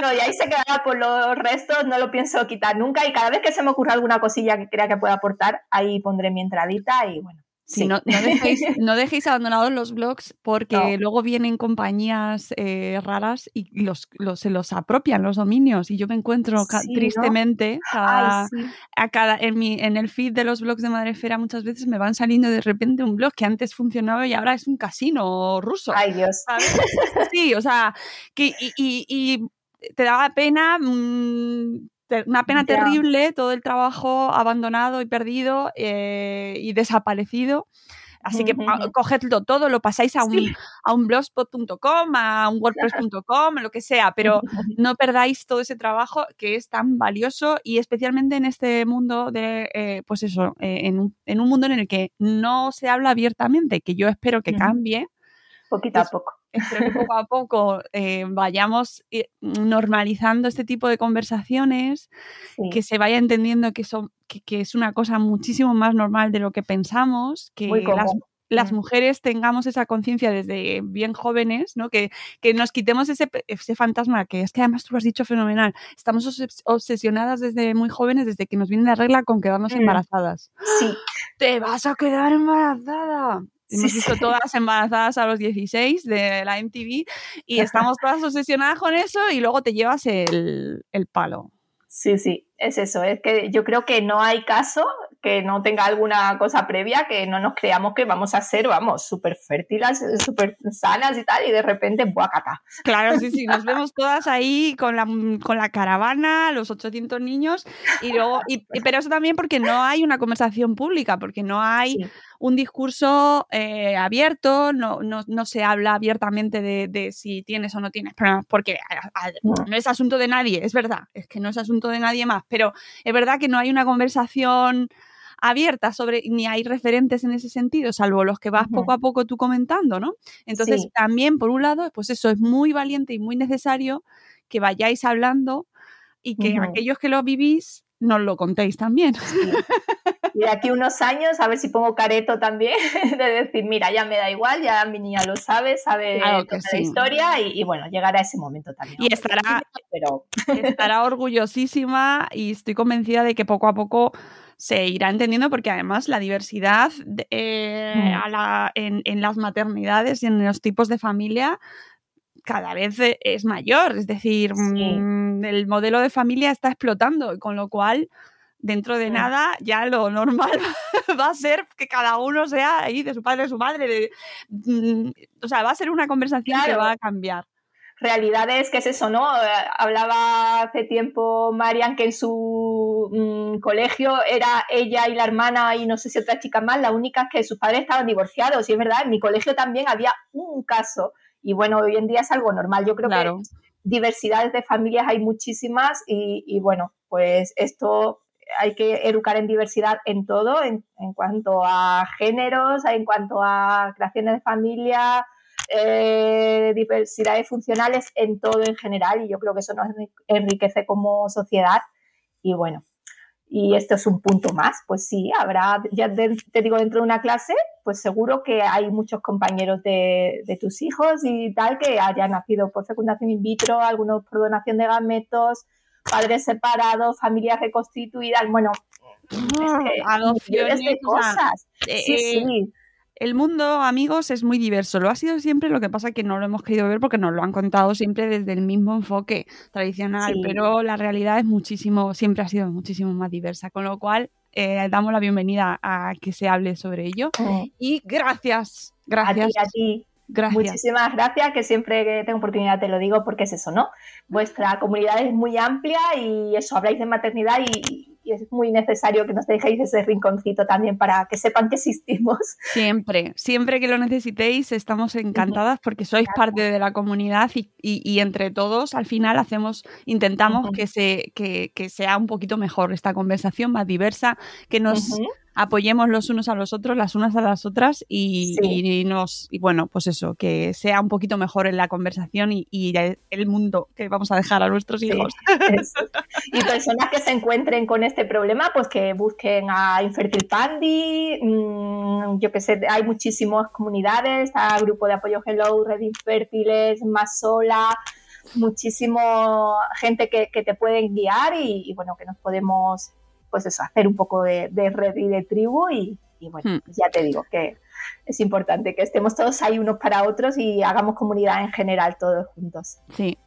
No, y ahí se quedará por los restos, no lo pienso quitar nunca y cada vez que se me ocurra alguna cosilla que crea que pueda aportar, ahí pondré mi entradita y bueno. Sí, No, no, dejéis, abandonados los blogs porque luego vienen compañías eh, raras y los, se los apropian los dominios. Y yo me encuentro tristemente a cada, en, mi, en el feed de los blogs de Madrefera muchas veces me van saliendo de repente un blog que antes funcionaba y ahora es un casino ruso. Ay, Dios. Sí, o sea, que, y, y, te daba pena mm, una pena terrible todo el trabajo abandonado y perdido eh, y desaparecido. Así que cogedlo todo, lo pasáis a un, a un blogspot.com, a un wordpress.com, lo que sea, pero no perdáis todo ese trabajo que es tan valioso y especialmente en este mundo de, eh, pues eso, eh, en, un, en, un, mundo en el que no se habla abiertamente, que yo espero que cambie. Poquito a poco espero que poco a poco eh, vayamos eh, normalizando este tipo de conversaciones, que se vaya entendiendo que, son, que, es una cosa muchísimo más normal de lo que pensamos, que las mujeres tengamos esa conciencia desde bien jóvenes, ¿no? Que, que nos quitemos ese, ese, fantasma, que es que además tú lo has dicho fenomenal, estamos obsesionadas desde muy jóvenes, desde que nos viene la regla con quedarnos mm. embarazadas. Sí. Te vas a quedar embarazada. Hemos visto todas embarazadas a los 16 de la MTV y estamos todas obsesionadas con eso y luego te llevas el, el palo. Sí, sí, es eso. Es que yo creo que no hay caso que no tenga alguna cosa previa, que no nos creamos que vamos a ser, vamos, súper fértiles, súper sanas y tal, y de repente, ¡buacata! Claro, sí, sí, nos vemos todas ahí con la, con la caravana, los 800 niños, y luego, y, pero eso también porque no hay una conversación pública, porque no hay un discurso eh, abierto, no, no, no, se habla abiertamente de, de, si tienes o no tienes problemas, porque no. es asunto de nadie, es verdad, es que no es asunto de nadie más, pero es verdad que no hay una conversación abierta sobre, ni hay referentes en ese sentido, salvo los que vas poco a poco tú comentando, ¿no? Entonces, también, por un lado, pues eso es muy valiente y muy necesario que vayáis hablando y que aquellos que lo vivís nos lo contéis también. Y de aquí unos años, a ver si pongo careto también, de decir, mira, ya me da igual, ya mi niña lo sabe, sabe la historia y, bueno, llegará ese momento también. Y estará, pero... estará orgullosísima y estoy convencida de que poco a poco se irá entendiendo porque además la diversidad eh, mm. en, en, las maternidades y en los tipos de familia cada vez e, es mayor, es decir, mm, el modelo de familia está explotando, con lo cual dentro de nada ya lo normal va a ser que cada uno sea ahí de su padre, de su madre, mm, o sea, va a ser una conversación que va a cambiar. Realidades que es eso, ¿no? Eh, hablaba hace tiempo Marian que en su mm, colegio era ella y la hermana y no sé si otra chica más, la única que sus padres estaban divorciados. Y es verdad, en mi colegio también había un caso y bueno, hoy en día es algo normal. Yo creo que diversidades de familias hay muchísimas y, bueno, pues esto hay que educar en diversidad en todo, en, cuanto a géneros, en cuanto a creaciones de familia, eh, diversidades funcionales, en todo en general y yo creo que eso nos enriquece como sociedad y bueno, y esto es un punto más, pues sí, habrá, ya te digo, dentro de una clase, pues seguro que hay muchos compañeros de, tus hijos y tal que hayan nacido por fecundación in vitro, algunos por donación de gametos, padres separados, familias reconstituidas, bueno, adopciones de cosas. Eh, sí, sí eh, el mundo, amigos, es muy diverso. Lo ha sido siempre, lo que pasa es que no lo hemos querido ver porque nos lo han contado siempre desde el mismo enfoque tradicional, pero la realidad es muchísimo, siempre ha sido muchísimo más diversa, con lo cual eh, damos la bienvenida a que se hable sobre ello. Mm. Y gracias, gracias. A ti, Gracias. Muchísimas gracias, que siempre que tengo oportunidad te lo digo porque es eso, ¿no? Vuestra comunidad es muy amplia y eso, habláis de maternidad y, y es muy necesario que nos dejéis ese rinconcito también para que sepan que existimos. Siempre, siempre que lo necesitéis, estamos encantadas porque sois parte de la comunidad y, entre todos al final hacemos, intentamos que, se, que, que, sea un poquito mejor esta conversación, más diversa, que nos apoyemos los unos a los otros, las unas a las otras y, nos, y bueno, pues eso, que sea un poquito mejor en la conversación y, el mundo que vamos a dejar a nuestros hijos. y personas que se encuentren con este problema, pues que busquen a Infertil Pandi, mm, yo que sé, hay muchísimas comunidades, está grupo de apoyo Hello, Red Infértiles, Más Sola, muchísimo gente que, te pueden guiar y, bueno, que nos podemos pues eso, hacer un poco de, red y de tribu y, bueno, hmm. ya te digo que es importante que estemos todos ahí unos para otros y hagamos comunidad en general todos juntos. Sí.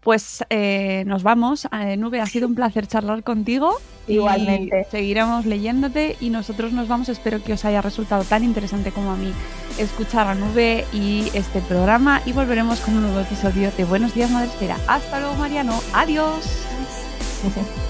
Pues eh, nos vamos. Eh, Nube, ha sido un placer charlar contigo. Igualmente. seguiremos leyéndote y nosotros nos vamos. Espero que os haya resultado tan interesante como a mí escuchar a Nube y este programa. Y volveremos con un nuevo episodio de Buenos Días Madre Espera. Hasta luego, Mariano. Adiós.